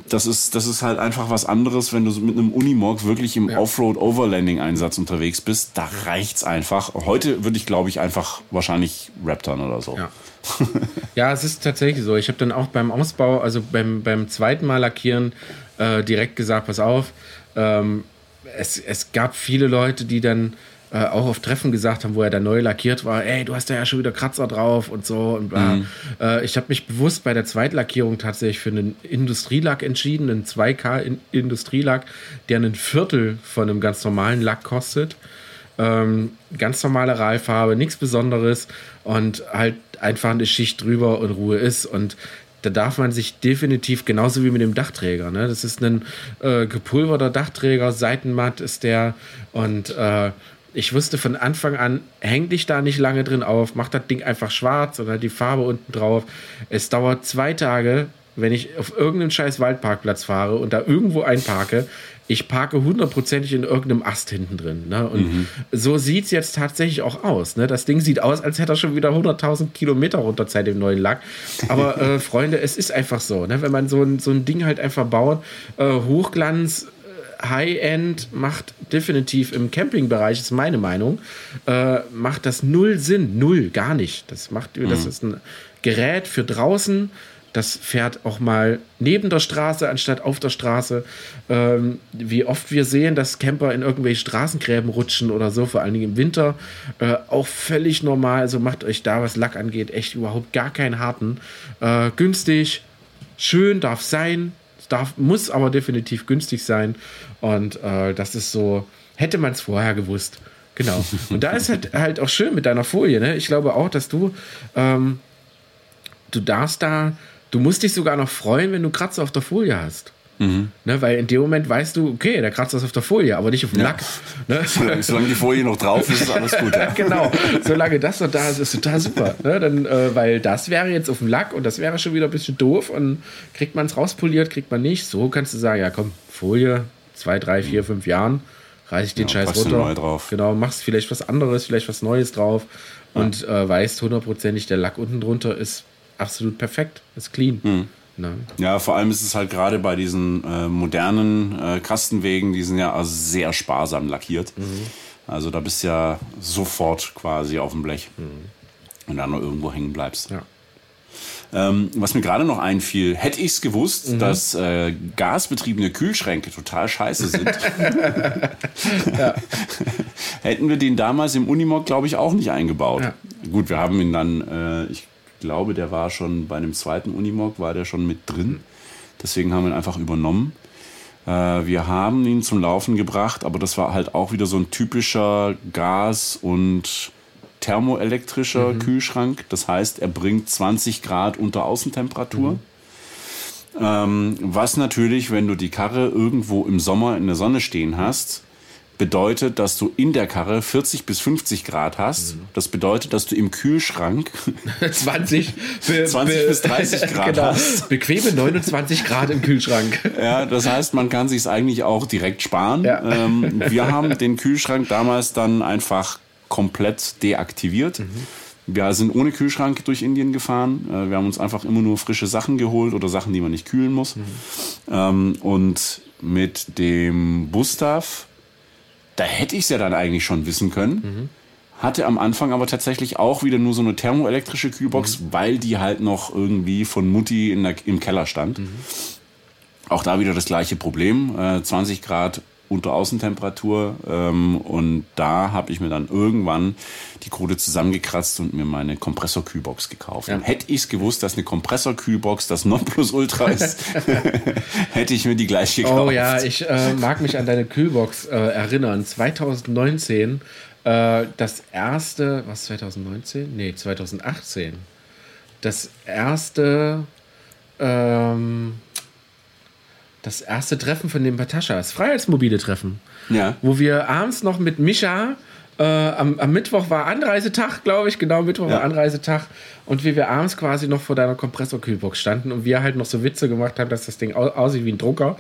das ist, das ist halt einfach was anderes, wenn du mit einem Unimog wirklich im ja. Offroad-Overlanding-Einsatz unterwegs bist. Da reicht's einfach. Heute würde ich, glaube ich, einfach wahrscheinlich Raptern oder so. Ja. [LAUGHS] ja, es ist tatsächlich so. Ich habe dann auch beim Ausbau, also beim, beim zweiten Mal lackieren, äh, direkt gesagt, pass auf, ähm, es, es gab viele Leute, die dann äh, auch auf Treffen gesagt haben, wo er da neu lackiert war, ey, du hast da ja schon wieder Kratzer drauf und so und bla. Mhm. Äh, ich habe mich bewusst bei der Zweitlackierung tatsächlich für einen Industrielack entschieden, einen 2K Industrielack, der ein Viertel von einem ganz normalen Lack kostet. Ähm, ganz normale Ralfarbe, nichts Besonderes und halt einfach eine Schicht drüber und Ruhe ist und da darf man sich definitiv, genauso wie mit dem Dachträger, ne? das ist ein äh, gepulverter Dachträger, seitenmatt ist der und äh, ich wusste von Anfang an, häng dich da nicht lange drin auf, mach das Ding einfach schwarz oder die Farbe unten drauf. Es dauert zwei Tage, wenn ich auf irgendeinen scheiß Waldparkplatz fahre und da irgendwo einparke, ich parke hundertprozentig in irgendeinem Ast hinten drin. Ne? Und mhm. so sieht es jetzt tatsächlich auch aus. Ne? Das Ding sieht aus, als hätte er schon wieder 100.000 Kilometer runter seit dem neuen Lack. Aber [LAUGHS] äh, Freunde, es ist einfach so. Ne? Wenn man so ein, so ein Ding halt einfach baut, äh, Hochglanz, High-End macht definitiv im Campingbereich, ist meine Meinung, äh, macht das null Sinn. Null, gar nicht. Das macht, mhm. das ist ein Gerät für draußen. Das fährt auch mal neben der Straße anstatt auf der Straße. Ähm, wie oft wir sehen, dass Camper in irgendwelche Straßengräben rutschen oder so, vor allen Dingen im Winter. Äh, auch völlig normal. Also macht euch da, was Lack angeht, echt überhaupt gar keinen harten. Äh, günstig, schön darf sein darf, muss aber definitiv günstig sein. Und äh, das ist so, hätte man es vorher gewusst. Genau. Und da ist halt, halt auch schön mit deiner Folie. Ne? Ich glaube auch, dass du, ähm, du darfst da, du musst dich sogar noch freuen, wenn du Kratzer auf der Folie hast. Mhm. Ne, weil in dem Moment weißt du, okay, der Kratzer ist auf der Folie, aber nicht auf dem ja. Lack. Ne? [LAUGHS] Solange, solange, die Folie noch drauf ist, ist alles gut. Ja. [LAUGHS] genau, solange das noch da ist, ist total super. Ne? Dann, äh, weil das wäre jetzt auf dem Lack und das wäre schon wieder ein bisschen doof und kriegt man es rauspoliert, kriegt man nicht. So kannst du sagen, ja komm, Folie, zwei, drei, vier, fünf Jahren, reiß ich den ja, Scheiß runter. Neu drauf. Genau, machst vielleicht was anderes, vielleicht was Neues drauf und äh, weißt hundertprozentig, der Lack unten drunter ist absolut perfekt, ist clean. Mhm. Ne? Ja, vor allem ist es halt gerade bei diesen äh, modernen äh, Kastenwegen, die sind ja sehr sparsam lackiert. Mhm. Also da bist du ja sofort quasi auf dem Blech. Mhm. Und dann noch irgendwo hängen bleibst. Ja. Ähm, was mir gerade noch einfiel, hätte ich es gewusst, mhm. dass äh, gasbetriebene Kühlschränke total scheiße sind, [LAUGHS] [LAUGHS] hätten wir den damals im Unimog, glaube ich, auch nicht eingebaut. Ja. Gut, wir haben ihn dann, äh, ich glaube, der war schon bei einem zweiten Unimog, war der schon mit drin. Deswegen haben wir ihn einfach übernommen. Äh, wir haben ihn zum Laufen gebracht, aber das war halt auch wieder so ein typischer Gas- und thermoelektrischer mhm. Kühlschrank. Das heißt, er bringt 20 Grad unter Außentemperatur. Mhm. Ähm, was natürlich, wenn du die Karre irgendwo im Sommer in der Sonne stehen hast, bedeutet, dass du in der Karre 40 bis 50 Grad hast. Mhm. Das bedeutet, dass du im Kühlschrank [LAUGHS] 20, 20 [LAUGHS] bis 30 Grad genau. hast. Bequeme 29 Grad im Kühlschrank. [LAUGHS] Ja, das heißt, man kann sich eigentlich auch direkt sparen. Ja. Ähm, wir haben den Kühlschrank damals dann einfach komplett deaktiviert. Mhm. Wir sind ohne Kühlschrank durch Indien gefahren. Äh, wir haben uns einfach immer nur frische Sachen geholt oder Sachen, die man nicht kühlen muss. Mhm. Ähm, und mit dem Bustav da hätte ich es ja dann eigentlich schon wissen können. Mhm. Hatte am Anfang aber tatsächlich auch wieder nur so eine thermoelektrische Kühlbox, mhm. weil die halt noch irgendwie von Mutti der, im Keller stand. Mhm. Auch da wieder das gleiche Problem. Äh, 20 Grad unter Außentemperatur. Ähm, und da habe ich mir dann irgendwann die Kohle zusammengekratzt und mir meine Kompressorkühlbox gekauft. Ja. Hätte ich es gewusst, dass eine Kompressorkühlbox das Nonplusultra [LAUGHS] ist, [LAUGHS] hätte ich mir die gleich gekauft. Oh ja, ich äh, mag mich an deine Kühlbox äh, erinnern. 2019 äh, das erste, was 2019? Nee, 2018. Das erste ähm, das erste Treffen von dem Patascha, das Freiheitsmobile Treffen. Ja. Wo wir abends noch mit Mischa Äh, am, am, Mittwoch war Anreisetag, glaube ich, genau, Mittwoch ja. war Anreisetag. Und wie wir abends quasi noch vor deiner Kompressorkühlbox standen und wir halt noch so Witze gemacht haben, dass das Ding aussieht wie ein Drucker.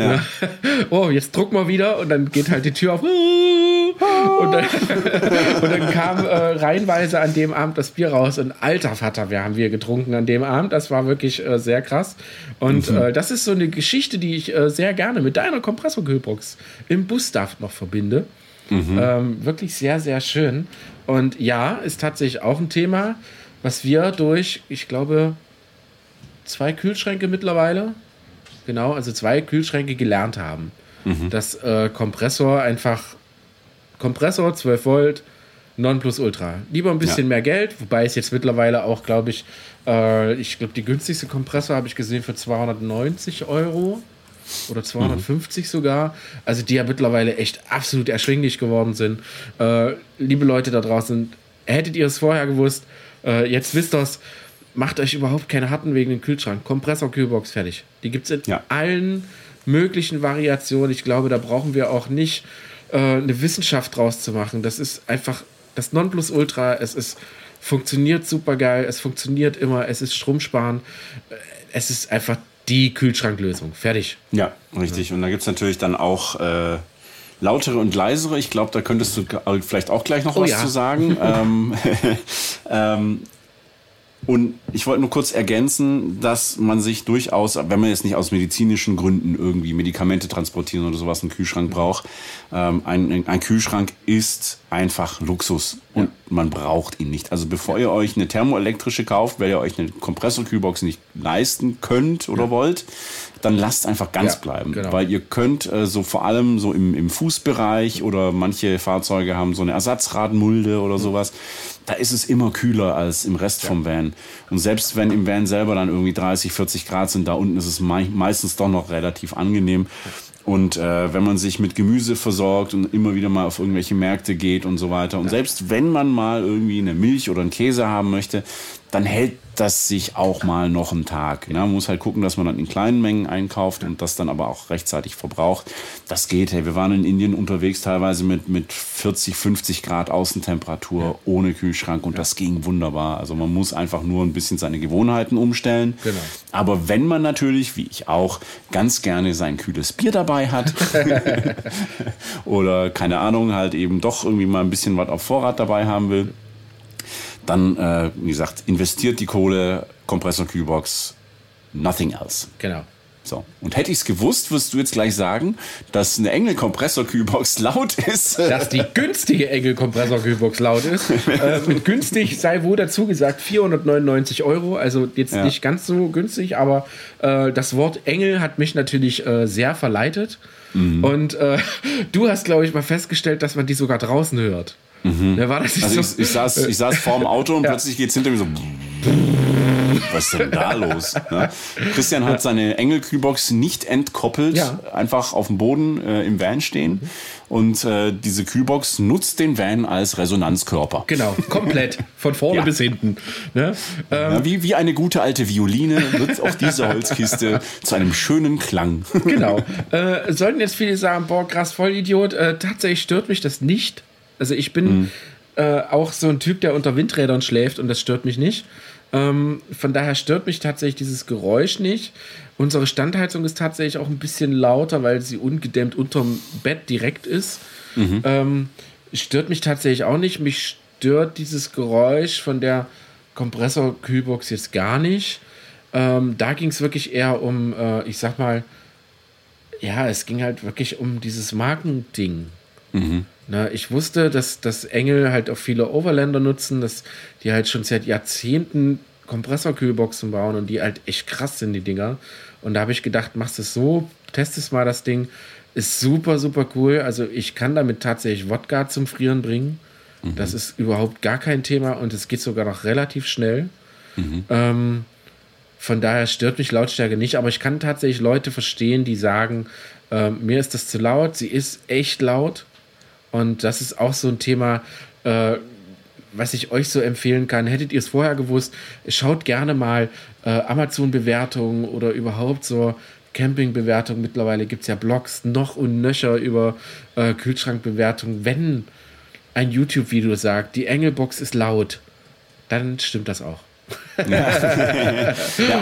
Ja. [LAUGHS] oh, jetzt druck mal wieder und dann geht halt die Tür auf. Und dann, [LAUGHS] und dann kam äh, reihenweise an dem Abend das Bier raus und alter Vater, wir haben wir getrunken an dem Abend. Das war wirklich äh, sehr krass. Und mhm. äh, das ist so eine Geschichte, die ich äh, sehr gerne mit deiner Kompressorkühlbox im Busstaff noch verbinde. Mhm. Ähm, wirklich sehr, sehr schön. Und ja, ist tatsächlich auch ein Thema, was wir durch, ich glaube, zwei Kühlschränke mittlerweile, genau, also zwei Kühlschränke gelernt haben. Mhm. Dass äh, Kompressor einfach Kompressor, 12 Volt, Nonplusultra. Lieber ein bisschen ja. mehr Geld, wobei es jetzt mittlerweile auch, glaube ich, äh, ich glaube, die günstigste Kompressor habe ich gesehen für 290 Euro oder 250 mhm. sogar. Also die ja mittlerweile echt absolut erschwinglich geworden sind. Äh, liebe Leute da draußen, hättet ihr es vorher gewusst, äh, jetzt wisst ihr es, macht euch überhaupt keine Harten wegen dem Kühlschrank. Kompressor, Kühlbox, fertig. Die gibt es in ja. allen möglichen Variationen. Ich glaube, da brauchen wir auch nicht äh, eine Wissenschaft draus zu machen. Das ist einfach das Nonplusultra. Es ist funktioniert super geil. Es funktioniert immer. Es ist Stromsparen. Äh, es ist einfach die Kühlschranklösung. Fertig. Ja, richtig. Und da gibt es natürlich dann auch äh, lautere und leisere. Ich glaube, da könntest du vielleicht auch gleich noch oh, was ja. zu sagen. [LAUGHS] ähm, [LAUGHS] ähm, und ich wollte nur kurz ergänzen, dass man sich durchaus, wenn man jetzt nicht aus medizinischen Gründen irgendwie Medikamente transportieren oder sowas einen Kühlschrank braucht, ähm, ein, ein Kühlschrank ist einfach Luxus und ja. man braucht ihn nicht. Also bevor ihr euch eine thermoelektrische kauft, weil ihr euch eine Kompressorkühlbox nicht leisten könnt oder ja. wollt, dann lasst einfach ganz ja, bleiben. Genau. Weil ihr könnt äh, so vor allem so im, im Fußbereich oder manche Fahrzeuge haben so eine Ersatzradmulde oder sowas. Da ist es immer kühler als im Rest ja. vom Van. Und selbst wenn im Van selber dann irgendwie 30, 40 Grad sind, da unten ist es mei meistens doch noch relativ angenehm. Und äh, wenn man sich mit Gemüse versorgt und immer wieder mal auf irgendwelche Märkte geht und so weiter. Und ja. selbst wenn man mal irgendwie eine Milch oder einen Käse haben möchte, dann hält das sich auch mal noch einen Tag. Ne? Man muss halt gucken, dass man dann in kleinen Mengen einkauft und das dann aber auch rechtzeitig verbraucht. Das geht. Hey, wir waren in Indien unterwegs teilweise mit, mit 40, 50 Grad Außentemperatur ja. ohne Kühlschrank und ja. das ging wunderbar. Also man muss einfach nur ein bisschen seine Gewohnheiten umstellen. Genau. Aber wenn man natürlich, wie ich auch, ganz gerne sein kühles Bier dabei hat [LAUGHS] [LAUGHS] oder keine Ahnung, halt eben doch irgendwie mal ein bisschen was auf Vorrat dabei haben will, dann, äh, wie gesagt, investiert die Kohle, Kompressor Kühlbox, nothing else. Genau. So. Und hätte ich es gewusst, wirst du jetzt gleich sagen, dass eine Engel Kompressor Kühlbox [LAUGHS] laut ist. Dass die günstige Engel Kompressor Kühlbox laut ist. [LAUGHS] äh, mit günstig sei wohl dazu gesagt 499 Euro. Also jetzt ja. nicht ganz so günstig, aber äh, das Wort Engel hat mich natürlich äh, sehr verleitet. Mhm. Und äh, [LAUGHS] du hast, glaube ich, mal festgestellt, dass man die sogar draußen hört. Mhm. Ja, war das also so? ich, ich, saß, ich saß vorm Auto und ja. plötzlich geht es hinter mir so. Was ist denn da los? Ne? Christian hat seine Engel-Kühlbox nicht entkoppelt, ja. einfach auf dem Boden äh, im Van stehen. Und äh, diese Kühlbox nutzt den Van als Resonanzkörper. Genau, komplett. Von vorne ja. bis hinten. Ne? Ähm, ja, wie, wie eine gute alte Violine wird auch diese Holzkiste zu einem schönen Klang. Genau. Äh, sollten jetzt viele sagen, boah, krass, Vollidiot. Äh, tatsächlich stört mich das nicht also ich bin mhm. äh, auch so ein Typ, der unter Windrädern schläft und das stört mich nicht. Ähm, von daher stört mich tatsächlich dieses Geräusch nicht. Unsere Standheizung ist tatsächlich auch ein bisschen lauter, weil sie ungedämmt unterm Bett direkt ist. Mhm. Ähm, stört mich tatsächlich auch nicht. Mich stört dieses Geräusch von der Kompressor-Kühlbox jetzt gar nicht. Ähm, da ging es wirklich eher um, äh, ich sag mal, ja, es ging halt wirklich um dieses Markending. Mhm. Na, ich wusste, dass, dass Engel halt auch viele Overlander nutzen, dass die halt schon seit Jahrzehnten Kompressorkühlboxen bauen und die halt echt krass sind, die Dinger. Und da habe ich gedacht, machst es so, testest mal das Ding. Ist super, super cool. Also ich kann damit tatsächlich Wodka zum Frieren bringen. Mhm. Das ist überhaupt gar kein Thema und es geht sogar noch relativ schnell. Mhm. Ähm, von daher stört mich Lautstärke nicht, aber ich kann tatsächlich Leute verstehen, die sagen, äh, mir ist das zu laut, sie ist echt laut. Und das ist auch so ein Thema, äh, was ich euch so empfehlen kann. Hättet ihr es vorher gewusst, schaut gerne mal äh, Amazon-Bewertungen oder überhaupt so Camping-Bewertungen. Mittlerweile gibt es ja Blogs noch und nöcher über äh, Kühlschrank-Bewertungen. Wenn ein YouTube-Video sagt, die Engelbox ist laut, dann stimmt das auch. [LAUGHS] ja,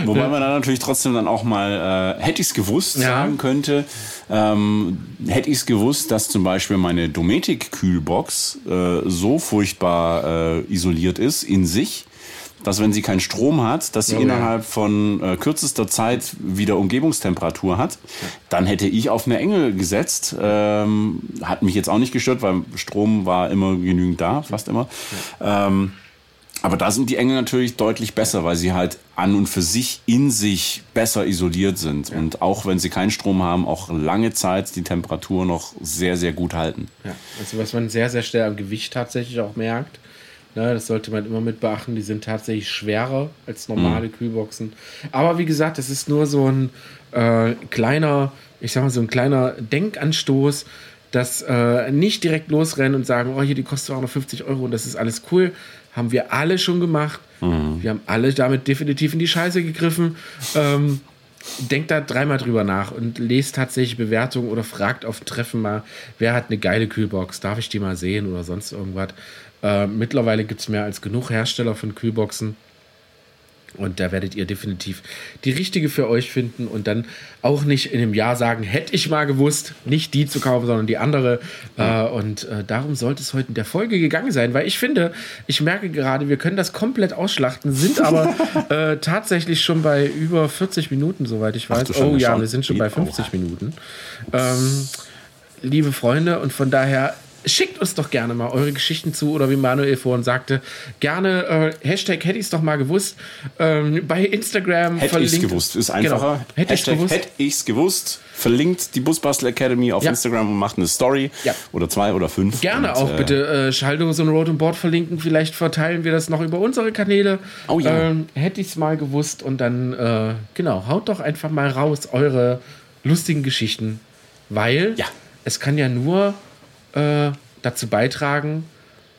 wobei man dann natürlich trotzdem dann auch mal, äh, hätte ich es gewusst, ja. sagen könnte, ähm, hätte ich es gewusst, dass zum Beispiel meine Dometic-Kühlbox äh, so furchtbar äh, isoliert ist in sich, dass wenn sie keinen Strom hat, dass sie oh, innerhalb ja. von äh, kürzester Zeit wieder Umgebungstemperatur hat, dann hätte ich auf eine Engel gesetzt. Ähm, hat mich jetzt auch nicht gestört, weil Strom war immer genügend da, fast immer. Ähm, aber da sind die Engel natürlich deutlich besser, weil sie halt an und für sich in sich besser isoliert sind. Ja. Und auch wenn sie keinen Strom haben, auch lange Zeit die Temperatur noch sehr, sehr gut halten. Ja, also was man sehr, sehr schnell am Gewicht tatsächlich auch merkt. Ne, das sollte man immer mit beachten. Die sind tatsächlich schwerer als normale mhm. Kühlboxen. Aber wie gesagt, das ist nur so ein äh, kleiner, ich sag mal, so ein kleiner Denkanstoß, dass äh, nicht direkt losrennen und sagen, oh, hier, die kostet 250 Euro und das ist alles cool haben wir alle schon gemacht. Mhm. Wir haben alle damit definitiv in die Scheiße gegriffen. Ähm, denkt da dreimal drüber nach und lest tatsächlich Bewertungen oder fragt auf Treffen mal, wer hat eine geile Kühlbox, darf ich die mal sehen oder sonst irgendwas. Äh, mittlerweile gibt es mehr als genug Hersteller von Kühlboxen. Und da werdet ihr definitiv die richtige für euch finden und dann auch nicht in einem Jahr sagen, hätte ich mal gewusst, nicht die zu kaufen, sondern die andere. Ja. Äh, und äh, darum sollte es heute in der Folge gegangen sein, weil ich finde, ich merke gerade, wir können das komplett ausschlachten, sind [LAUGHS] aber äh, tatsächlich schon bei über 40 Minuten, soweit ich weiß. Ach, oh ja, wir sind schon bei 50 oh. Minuten. Ähm, liebe Freunde, und von daher schickt uns doch gerne mal eure Geschichten zu oder wie Manuel vorhin sagte, gerne äh, Hashtag hätte ich es doch mal gewusst. Ähm, bei Instagram hätte ich es gewusst, ist einfacher. Genau. Hätte ich gewusst. Hätte ich's gewusst. Verlinkt die Busbastel Academy auf ja. Instagram und macht eine Story ja. oder zwei oder fünf. Gerne und, auch äh, bitte äh, Schalldose und Road und Board verlinken. Vielleicht verteilen wir das noch über unsere Kanäle. Oh ja. Ähm, hätte ich es mal gewusst und dann, äh, genau, haut doch einfach mal raus eure lustigen Geschichten, weil ja. es kann ja nur äh, dazu beitragen,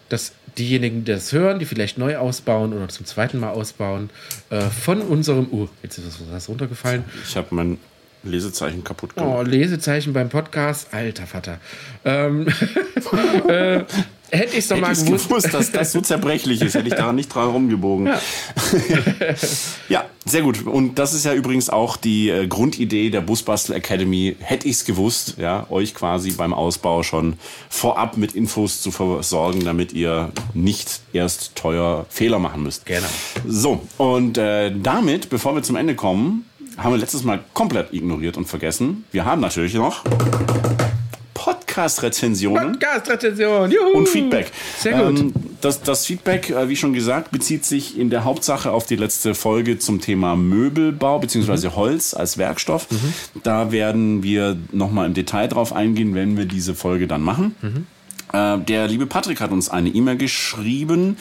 dass diejenigen, die das hören, die vielleicht neu ausbauen oder zum zweiten Mal ausbauen, äh, von unserem. Oh, jetzt ist was runtergefallen. Ich habe mein Lesezeichen kaputt gemacht. Oh, Lesezeichen beim Podcast. Alter Vater. Ähm, [LAUGHS] äh, Hätte ich es doch mal gewusst. gewusst, dass das so zerbrechlich ist, hätte ich daran nicht dran rumgebogen. Ja. [LAUGHS] ja. sehr gut. Und das ist ja übrigens auch die äh, Grundidee der Busbastel Academy. Hätte ich es gewusst, ja, euch quasi beim Ausbau schon vorab mit Infos zu versorgen, damit ihr nicht erst teuer Fehler machen müsst. Genau. So, und äh, damit, bevor wir zum Ende kommen, haben wir letztes Mal komplett ignoriert und vergessen. Wir haben natürlich noch Podcast-Rezensionen. Podcast-Rezension, Und Feedback. Sehr gut. Ähm, das, das Feedback, äh, wie schon gesagt, bezieht sich in der Hauptsache auf die letzte Folge zum Thema Möbelbau bzw. Mhm. Holz als Werkstoff. Mhm. Da werden wir nochmal im Detail drauf eingehen, wenn wir diese Folge dann machen. Mhm. Äh, der liebe Patrick hat uns eine E-Mail geschrieben.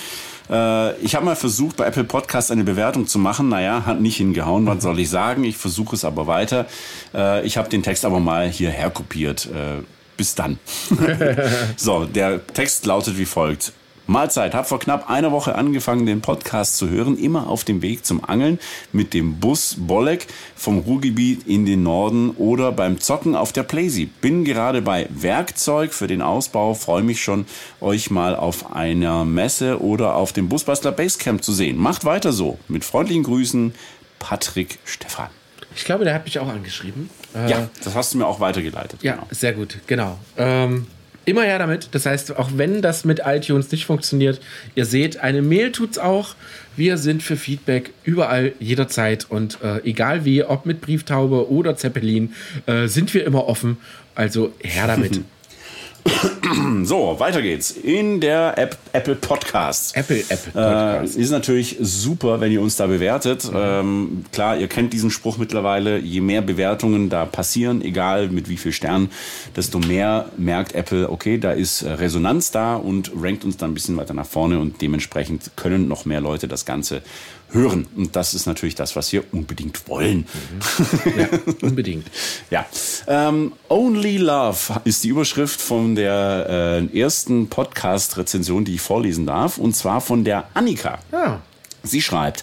Äh, ich habe mal versucht, bei Apple Podcast eine Bewertung zu machen. Naja, hat nicht hingehauen, was soll ich sagen? Ich versuche es aber weiter. Äh, ich habe den Text aber mal hierher kopiert. Äh, bis dann. [LAUGHS] so, der Text lautet wie folgt. Mahlzeit. Hab vor knapp einer Woche angefangen, den Podcast zu hören, immer auf dem Weg zum Angeln mit dem Bus Bolleck vom Ruhrgebiet in den Norden oder beim Zocken auf der Playsee. Bin gerade bei Werkzeug für den Ausbau, freue mich schon, euch mal auf einer Messe oder auf dem Busbastler Basecamp zu sehen. Macht weiter so. Mit freundlichen Grüßen, Patrick Stefan. Ich glaube, der hat mich auch angeschrieben. Äh, ja, das hast du mir auch weitergeleitet. Ja, genau. sehr gut, genau. Ähm, immer her damit. Das heißt, auch wenn das mit iTunes nicht funktioniert, ihr seht, eine Mail tut's auch. Wir sind für Feedback überall, jederzeit und äh, egal wie, ob mit Brieftaube oder Zeppelin, äh, sind wir immer offen. Also her damit. [LAUGHS] So, weiter geht's. In der App Apple Podcasts. Apple, Apple Podcasts. Äh, ist natürlich super, wenn ihr uns da bewertet. Mhm. Ähm, klar, ihr kennt diesen Spruch mittlerweile. Je mehr Bewertungen da passieren, egal mit wie viel Sternen, desto mehr merkt Apple, okay, da ist Resonanz da und rankt uns dann ein bisschen weiter nach vorne und dementsprechend können noch mehr Leute das Ganze hören. Und das ist natürlich das, was wir unbedingt wollen. Mhm. Ja, unbedingt. [LAUGHS] ja. Ähm, Only Love ist die Überschrift von der äh, ersten Podcast-Rezension, die ich vorlesen darf. Und zwar von der Annika. Ja. Sie schreibt,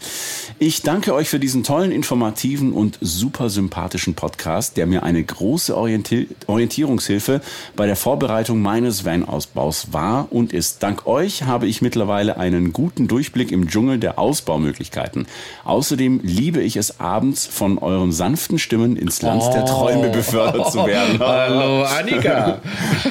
ich danke euch für diesen tollen, informativen und super sympathischen Podcast, der mir eine große Orienti Orientierungshilfe bei der Vorbereitung meines Van-Ausbaus war und ist. Dank euch habe ich mittlerweile einen guten Durchblick im Dschungel der Ausbaumöglichkeiten. Außerdem liebe ich es abends von euren sanften Stimmen ins Land oh. der Träume befördert zu werden. [LAUGHS] Hallo Annika.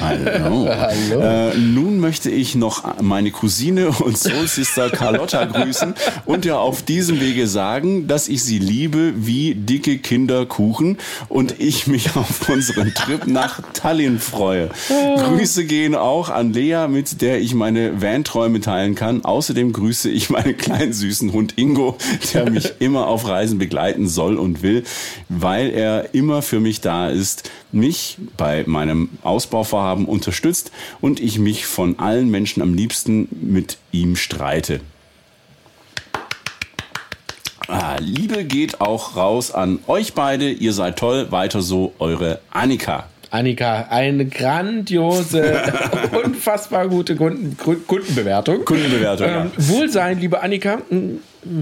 Hallo. Hallo. [LAUGHS] Äh, nun möchte ich noch meine Cousine und Soul Sister Carlotta grüßen und ja auf diesem Wege sagen, dass ich sie liebe wie dicke Kinderkuchen und ich mich auf unseren Trip nach Tallinn freue. Grüße gehen auch an Lea, mit der ich meine Van-Träume teilen kann. Außerdem grüße ich meinen kleinen süßen Hund Ingo, der mich immer auf Reisen begleiten soll und will, weil er immer für mich da ist, mich bei meinem Ausbauvorhaben unterstützt und ich mich von allen Menschen am liebsten mit ihm streite. Ah, Liebe geht auch raus an euch beide. Ihr seid toll. Weiter so, eure Annika. Annika, eine grandiose, [LAUGHS] unfassbar gute Kunden, Kundenbewertung. Kundenbewertung. Ähm, ja. Wohlsein, liebe Annika.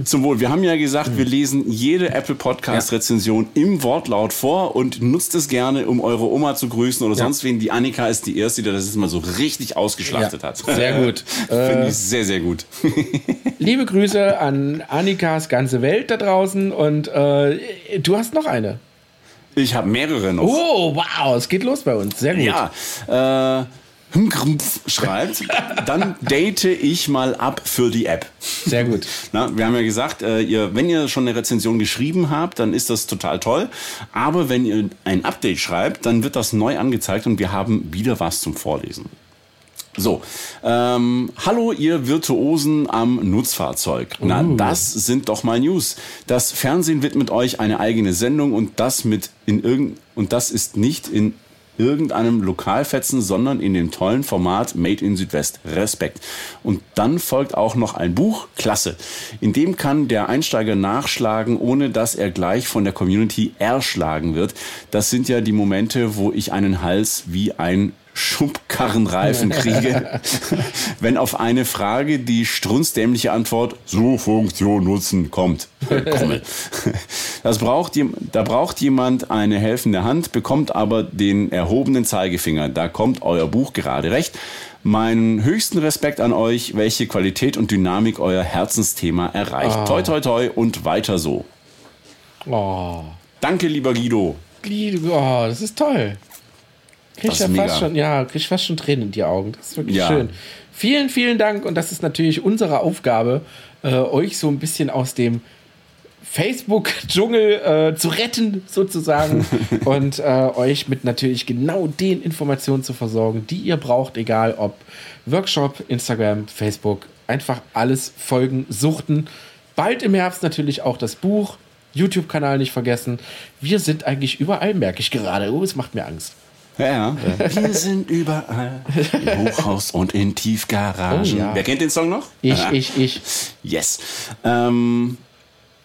Zum Wohl. Wir haben ja gesagt, wir lesen jede Apple Podcast Rezension ja. im Wortlaut vor und nutzt es gerne, um eure Oma zu grüßen oder ja. sonst wen. Die Annika ist die erste, die das jetzt mal so richtig ausgeschlachtet ja. hat. Sehr [LAUGHS] gut. Finde ich sehr, sehr gut. [LAUGHS] Liebe Grüße an Annikas ganze Welt da draußen und äh, du hast noch eine. Ich habe mehrere noch. Oh, wow, es geht los bei uns. Sehr gut. Ja, äh, schreibt, dann date ich mal ab für die App. Sehr gut. Na, wir haben ja gesagt, äh, ihr, wenn ihr schon eine Rezension geschrieben habt, dann ist das total toll. Aber wenn ihr ein Update schreibt, dann wird das neu angezeigt und wir haben wieder was zum Vorlesen. So, ähm, hallo ihr Virtuosen am Nutzfahrzeug. Na, uh. das sind doch mal News. Das Fernsehen widmet euch eine eigene Sendung und das mit in irgend und das ist nicht in irgendeinem Lokalfetzen, sondern in dem tollen Format Made in Südwest. Respekt. Und dann folgt auch noch ein Buch, klasse. In dem kann der Einsteiger nachschlagen, ohne dass er gleich von der Community erschlagen wird. Das sind ja die Momente, wo ich einen Hals wie ein Schubkarrenreifen kriege, [LAUGHS] wenn auf eine Frage die strunzdämliche Antwort Suchfunktion nutzen kommt. Das braucht, da braucht jemand eine helfende Hand, bekommt aber den erhobenen Zeigefinger. Da kommt euer Buch gerade recht. Meinen höchsten Respekt an euch, welche Qualität und Dynamik euer Herzensthema erreicht. Oh. Toi, toi, toi und weiter so. Oh. Danke, lieber Guido. Guido, oh, das ist toll. Krieg ja fast schon, ja, krieg fast schon Tränen in die Augen. Das ist wirklich ja. schön. Vielen, vielen Dank und das ist natürlich unsere Aufgabe, äh, euch so ein bisschen aus dem Facebook-Dschungel äh, zu retten, sozusagen, [LAUGHS] und äh, euch mit natürlich genau den Informationen zu versorgen, die ihr braucht, egal ob Workshop, Instagram, Facebook, einfach alles folgen, suchten. Bald im Herbst natürlich auch das Buch, YouTube-Kanal nicht vergessen. Wir sind eigentlich überall, merke ich gerade. Oh, es macht mir Angst. Ja, wir sind überall. Im Hochhaus und in Tiefgaragen. Oh, ja. Wer kennt den Song noch? Ich, ich, ich. Yes. Ähm,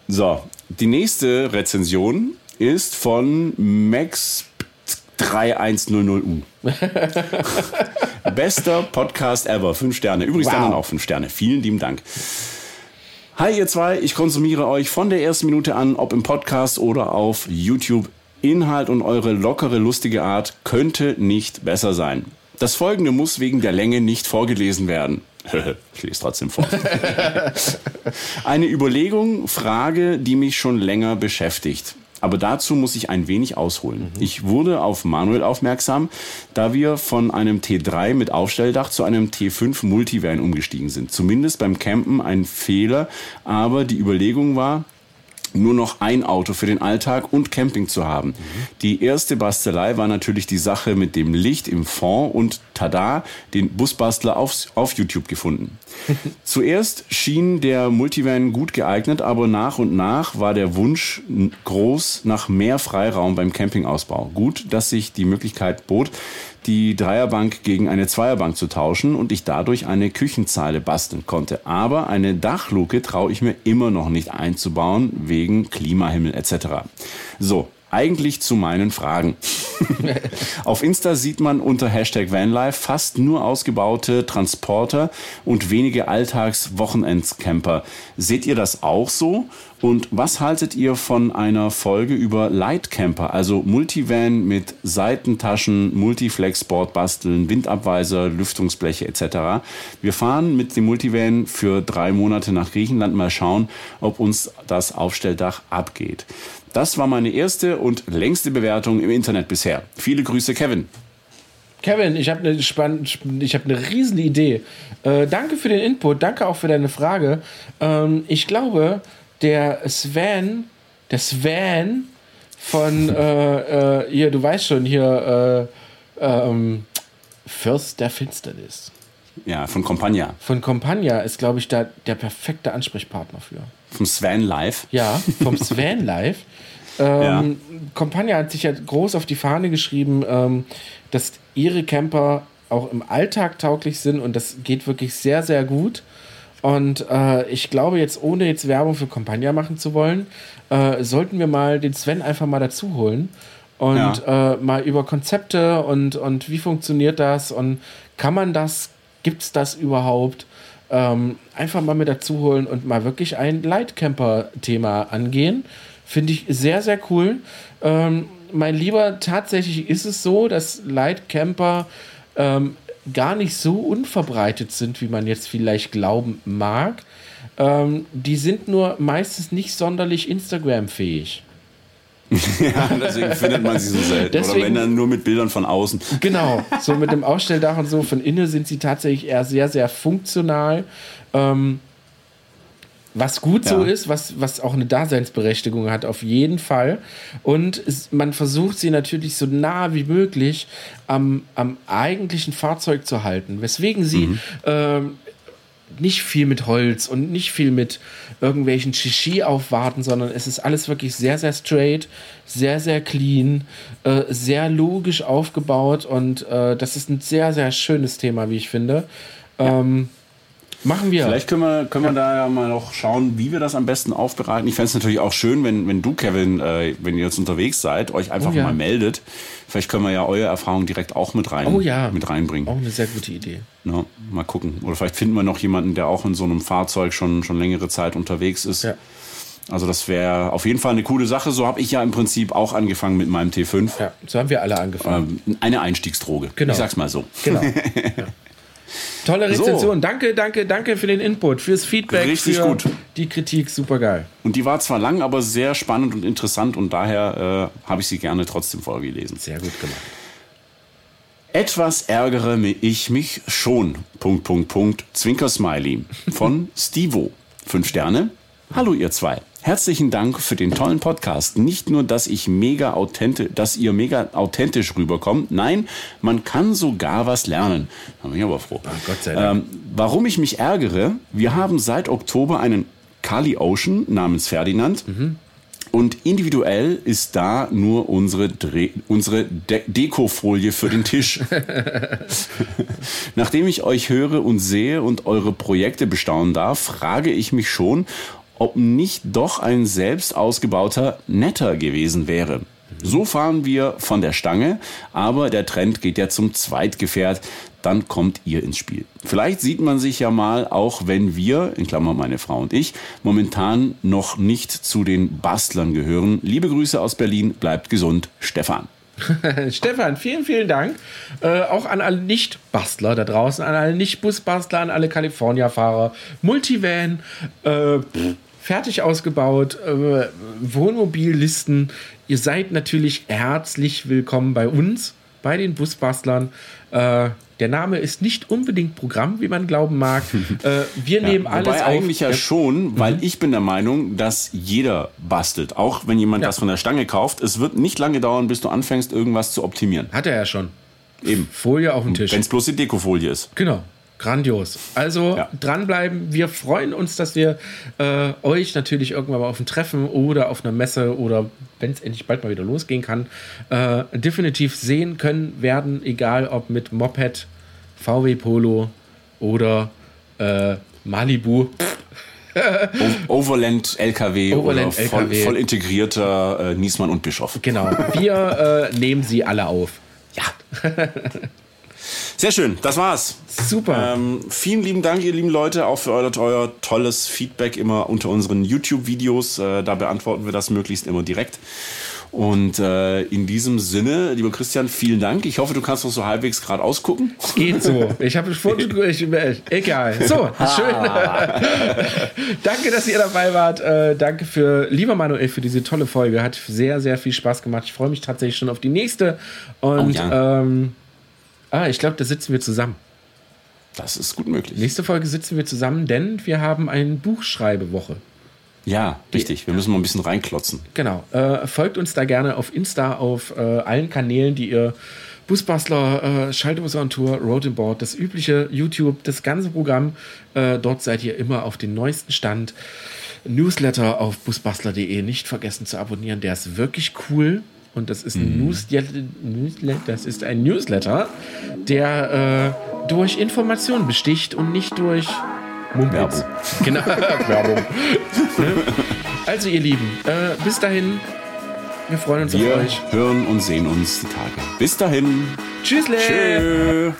so, die nächste Rezension ist von Max 3100U. [LAUGHS] Bester Podcast ever. Fünf Sterne. Übrigens wow. dann auch fünf Sterne. Vielen lieben Dank. Hi ihr zwei, ich konsumiere euch von der ersten Minute an, ob im Podcast oder auf YouTube Inhalt und eure lockere, lustige Art könnte nicht besser sein. Das folgende muss wegen der Länge nicht vorgelesen werden. [LAUGHS] ich lese trotzdem vor. [LAUGHS] Eine Überlegung, Frage, die mich schon länger beschäftigt. Aber dazu muss ich ein wenig ausholen. Mhm. Ich wurde auf Manuel aufmerksam, da wir von einem T3 mit Aufstelldach zu einem T5 Multivan umgestiegen sind. Zumindest beim Campen ein Fehler, aber die Überlegung war, nur noch ein Auto für den Alltag und Camping zu haben. Mhm. Die erste Bastelei war natürlich die Sache mit dem Licht im Fond und tada, den Busbastler auf, auf YouTube gefunden. [LAUGHS] Zuerst schien der Multivan gut geeignet, aber nach und nach war der Wunsch groß nach mehr Freiraum beim Campingausbau. Gut, dass sich die Möglichkeit bot, die Dreierbank gegen eine Zweierbank zu tauschen und ich dadurch eine Küchenzeile basteln konnte. Aber eine Dachluke traue ich mir immer noch nicht einzubauen, wegen Klimahimmel etc. So, eigentlich zu meinen Fragen. [LAUGHS] Auf Insta sieht man unter Hashtag Vanlife fast nur ausgebaute Transporter und wenige Alltags-Wochenendscamper. Seht ihr das auch so? Und was haltet ihr von einer Folge über Lightcamper, also Multivan mit Seitentaschen, Multiflex-Board basteln, Windabweiser, Lüftungsbleche etc.? Wir fahren mit dem Multivan für drei Monate nach Griechenland mal schauen, ob uns das Aufstelldach abgeht. Das war meine erste und längste Bewertung im Internet bisher. Viele Grüße, Kevin. Kevin, ich habe eine spannende, ich habe eine riesen Idee. Äh, danke für den Input, danke auch für deine Frage. Ähm, ich glaube, der Sven, der Sven von [LAUGHS] äh, äh, hier, du weißt schon hier, äh, ähm, Fürst der Finsternis. Ja, von Compagna. Von Compagna ist, glaube ich, da der perfekte Ansprechpartner für. Vom Sven Live. Ja, vom Sven Live. [LAUGHS] Ähm, ja. Compagna hat sich ja groß auf die Fahne geschrieben, ähm, dass ihre Camper auch im Alltag tauglich sind und das geht wirklich sehr, sehr gut. Und äh, ich glaube, jetzt ohne jetzt Werbung für Compagna machen zu wollen, äh, sollten wir mal den Sven einfach mal dazu holen und ja. äh, mal über Konzepte und, und wie funktioniert das und kann man das, gibt es das überhaupt? Ähm, einfach mal mit dazu holen und mal wirklich ein Lightcamper-Thema angehen. Finde ich sehr, sehr cool. Ähm, mein Lieber, tatsächlich ist es so, dass Lightcamper ähm, gar nicht so unverbreitet sind, wie man jetzt vielleicht glauben mag. Ähm, die sind nur meistens nicht sonderlich Instagram-fähig. [LAUGHS] ja, deswegen findet man sie so selten. Deswegen, Oder wenn dann nur mit Bildern von außen. Genau, [LAUGHS] so mit dem Ausstelldach und so. Von innen sind sie tatsächlich eher sehr, sehr funktional. Ähm, was gut ja. so ist, was, was auch eine Daseinsberechtigung hat, auf jeden Fall. Und es, man versucht sie natürlich so nah wie möglich am, am eigentlichen Fahrzeug zu halten. Weswegen sie mhm. ähm, nicht viel mit Holz und nicht viel mit irgendwelchen Shishi aufwarten, sondern es ist alles wirklich sehr, sehr straight, sehr, sehr clean, äh, sehr logisch aufgebaut und äh, das ist ein sehr, sehr schönes Thema, wie ich finde. Ja. Ähm, Machen wir. Vielleicht können wir, können wir da ja mal noch schauen, wie wir das am besten aufbereiten. Ich fände es natürlich auch schön, wenn, wenn du, Kevin, äh, wenn ihr jetzt unterwegs seid, euch einfach oh, ja. mal meldet. Vielleicht können wir ja eure Erfahrung direkt auch mit, rein, oh, ja. mit reinbringen. Auch eine sehr gute Idee. Ja, mal gucken. Oder vielleicht finden wir noch jemanden, der auch in so einem Fahrzeug schon, schon längere Zeit unterwegs ist. Ja. Also das wäre auf jeden Fall eine coole Sache. So habe ich ja im Prinzip auch angefangen mit meinem T5. Ja, so haben wir alle angefangen. Ähm, eine Einstiegsdroge. Genau. Ich sag's mal so. Genau. [LAUGHS] Ja. Tolle Rezension. So. Danke, danke, danke für den Input, fürs Feedback, Richtig für gut. die Kritik. Super geil. Und die war zwar lang, aber sehr spannend und interessant und daher äh, habe ich sie gerne trotzdem vorgelesen. Sehr gut gemacht. Etwas ärgere ich mich schon. Punkt, Punkt, Punkt. Zwinker-Smiley von Stivo. Fünf Sterne. Hallo ihr zwei. Herzlichen Dank für den tollen Podcast. Nicht nur, dass ich mega authentisch, dass ihr mega authentisch rüberkommt. Nein, man kann sogar was lernen. Da bin ich aber froh. Oh, Gott sei Dank. Ähm, warum ich mich ärgere? Wir haben seit Oktober einen Kali Ocean namens Ferdinand. Mhm. Und individuell ist da nur unsere, Dreh, unsere De Dekofolie für den Tisch. [LAUGHS] Nachdem ich euch höre und sehe und eure Projekte bestaunen darf, frage ich mich schon, ob nicht doch ein selbst ausgebauter netter gewesen wäre. So fahren wir von der Stange, aber der Trend geht ja zum Zweitgefährt, dann kommt ihr ins Spiel. Vielleicht sieht man sich ja mal, auch wenn wir, in Klammer meine Frau und ich, momentan noch nicht zu den Bastlern gehören. Liebe Grüße aus Berlin, bleibt gesund, Stefan. [LAUGHS] Stefan, vielen, vielen Dank. Äh, auch an alle Nicht-Bastler da draußen, an alle Nicht-Busbastler, an alle California-Fahrer, Multivan, äh, fertig ausgebaut, äh, Wohnmobillisten. Ihr seid natürlich herzlich willkommen bei uns, bei den Busbastlern. Äh, der Name ist nicht unbedingt Programm, wie man glauben mag. [LAUGHS] Äh, wir ja, nehmen alles wobei auf. eigentlich ja schon, weil mhm. ich bin der Meinung, dass jeder bastelt. Auch wenn jemand ja. was von der Stange kauft. Es wird nicht lange dauern, bis du anfängst, irgendwas zu optimieren. Hat er ja schon. Eben. Folie auf dem Tisch. Wenn es bloß die Dekofolie ist. Genau. Grandios. Also ja. dranbleiben. Wir freuen uns, dass wir äh, euch natürlich irgendwann mal auf ein Treffen oder auf einer Messe oder wenn es endlich bald mal wieder losgehen kann, äh, definitiv sehen können werden, egal ob mit Moped, VW Polo oder äh, Malibu. [LAUGHS] Overland LKW Overland oder voll, LKW. voll integrierter äh, Niesmann und Bischof. Genau. Wir äh, nehmen sie alle auf. Ja. [LAUGHS] Sehr schön, das war's. Super. Ähm, vielen lieben Dank, ihr lieben Leute, auch für euer, euer tolles Feedback immer unter unseren YouTube-Videos. Äh, da beantworten wir das möglichst immer direkt. Und äh, in diesem Sinne, lieber Christian, vielen Dank. Ich hoffe, du kannst noch so halbwegs gerade ausgucken. Geht so. [LAUGHS] Ich habe. Ich, egal. So, [LAUGHS] schön. [LAUGHS] danke, dass ihr dabei wart. Äh, danke für, lieber Manuel, für diese tolle Folge. Hat sehr, sehr viel Spaß gemacht. Ich freue mich tatsächlich schon auf die nächste. Und Oh ja. ähm, ah, ich glaube, da sitzen wir zusammen. Das ist gut möglich. Nächste Folge sitzen wir zusammen, denn wir haben eine Buchschreibewoche. Ja, richtig. Wir müssen mal ein bisschen reinklotzen. Genau. Äh, folgt uns da gerne auf Insta, auf äh, allen Kanälen, die ihr Busbastler, äh, Schaltebus on Tour, Road and Board, das übliche YouTube, das ganze Programm. Äh, dort seid ihr immer auf den neuesten Stand. Newsletter auf busbastler.de nicht vergessen zu abonnieren. Der ist wirklich cool. Und das ist ein, Newsletter, Newsletter, das ist ein Newsletter, der äh, durch Informationen besticht und nicht durch Mumpitz. [LAUGHS] Genau, [LAUGHS] Werbung. Ne? Also ihr Lieben, äh, bis dahin, wir freuen uns Wir auf euch. hören und sehen uns die Tage. Bis dahin. Tschüssle. Tschö.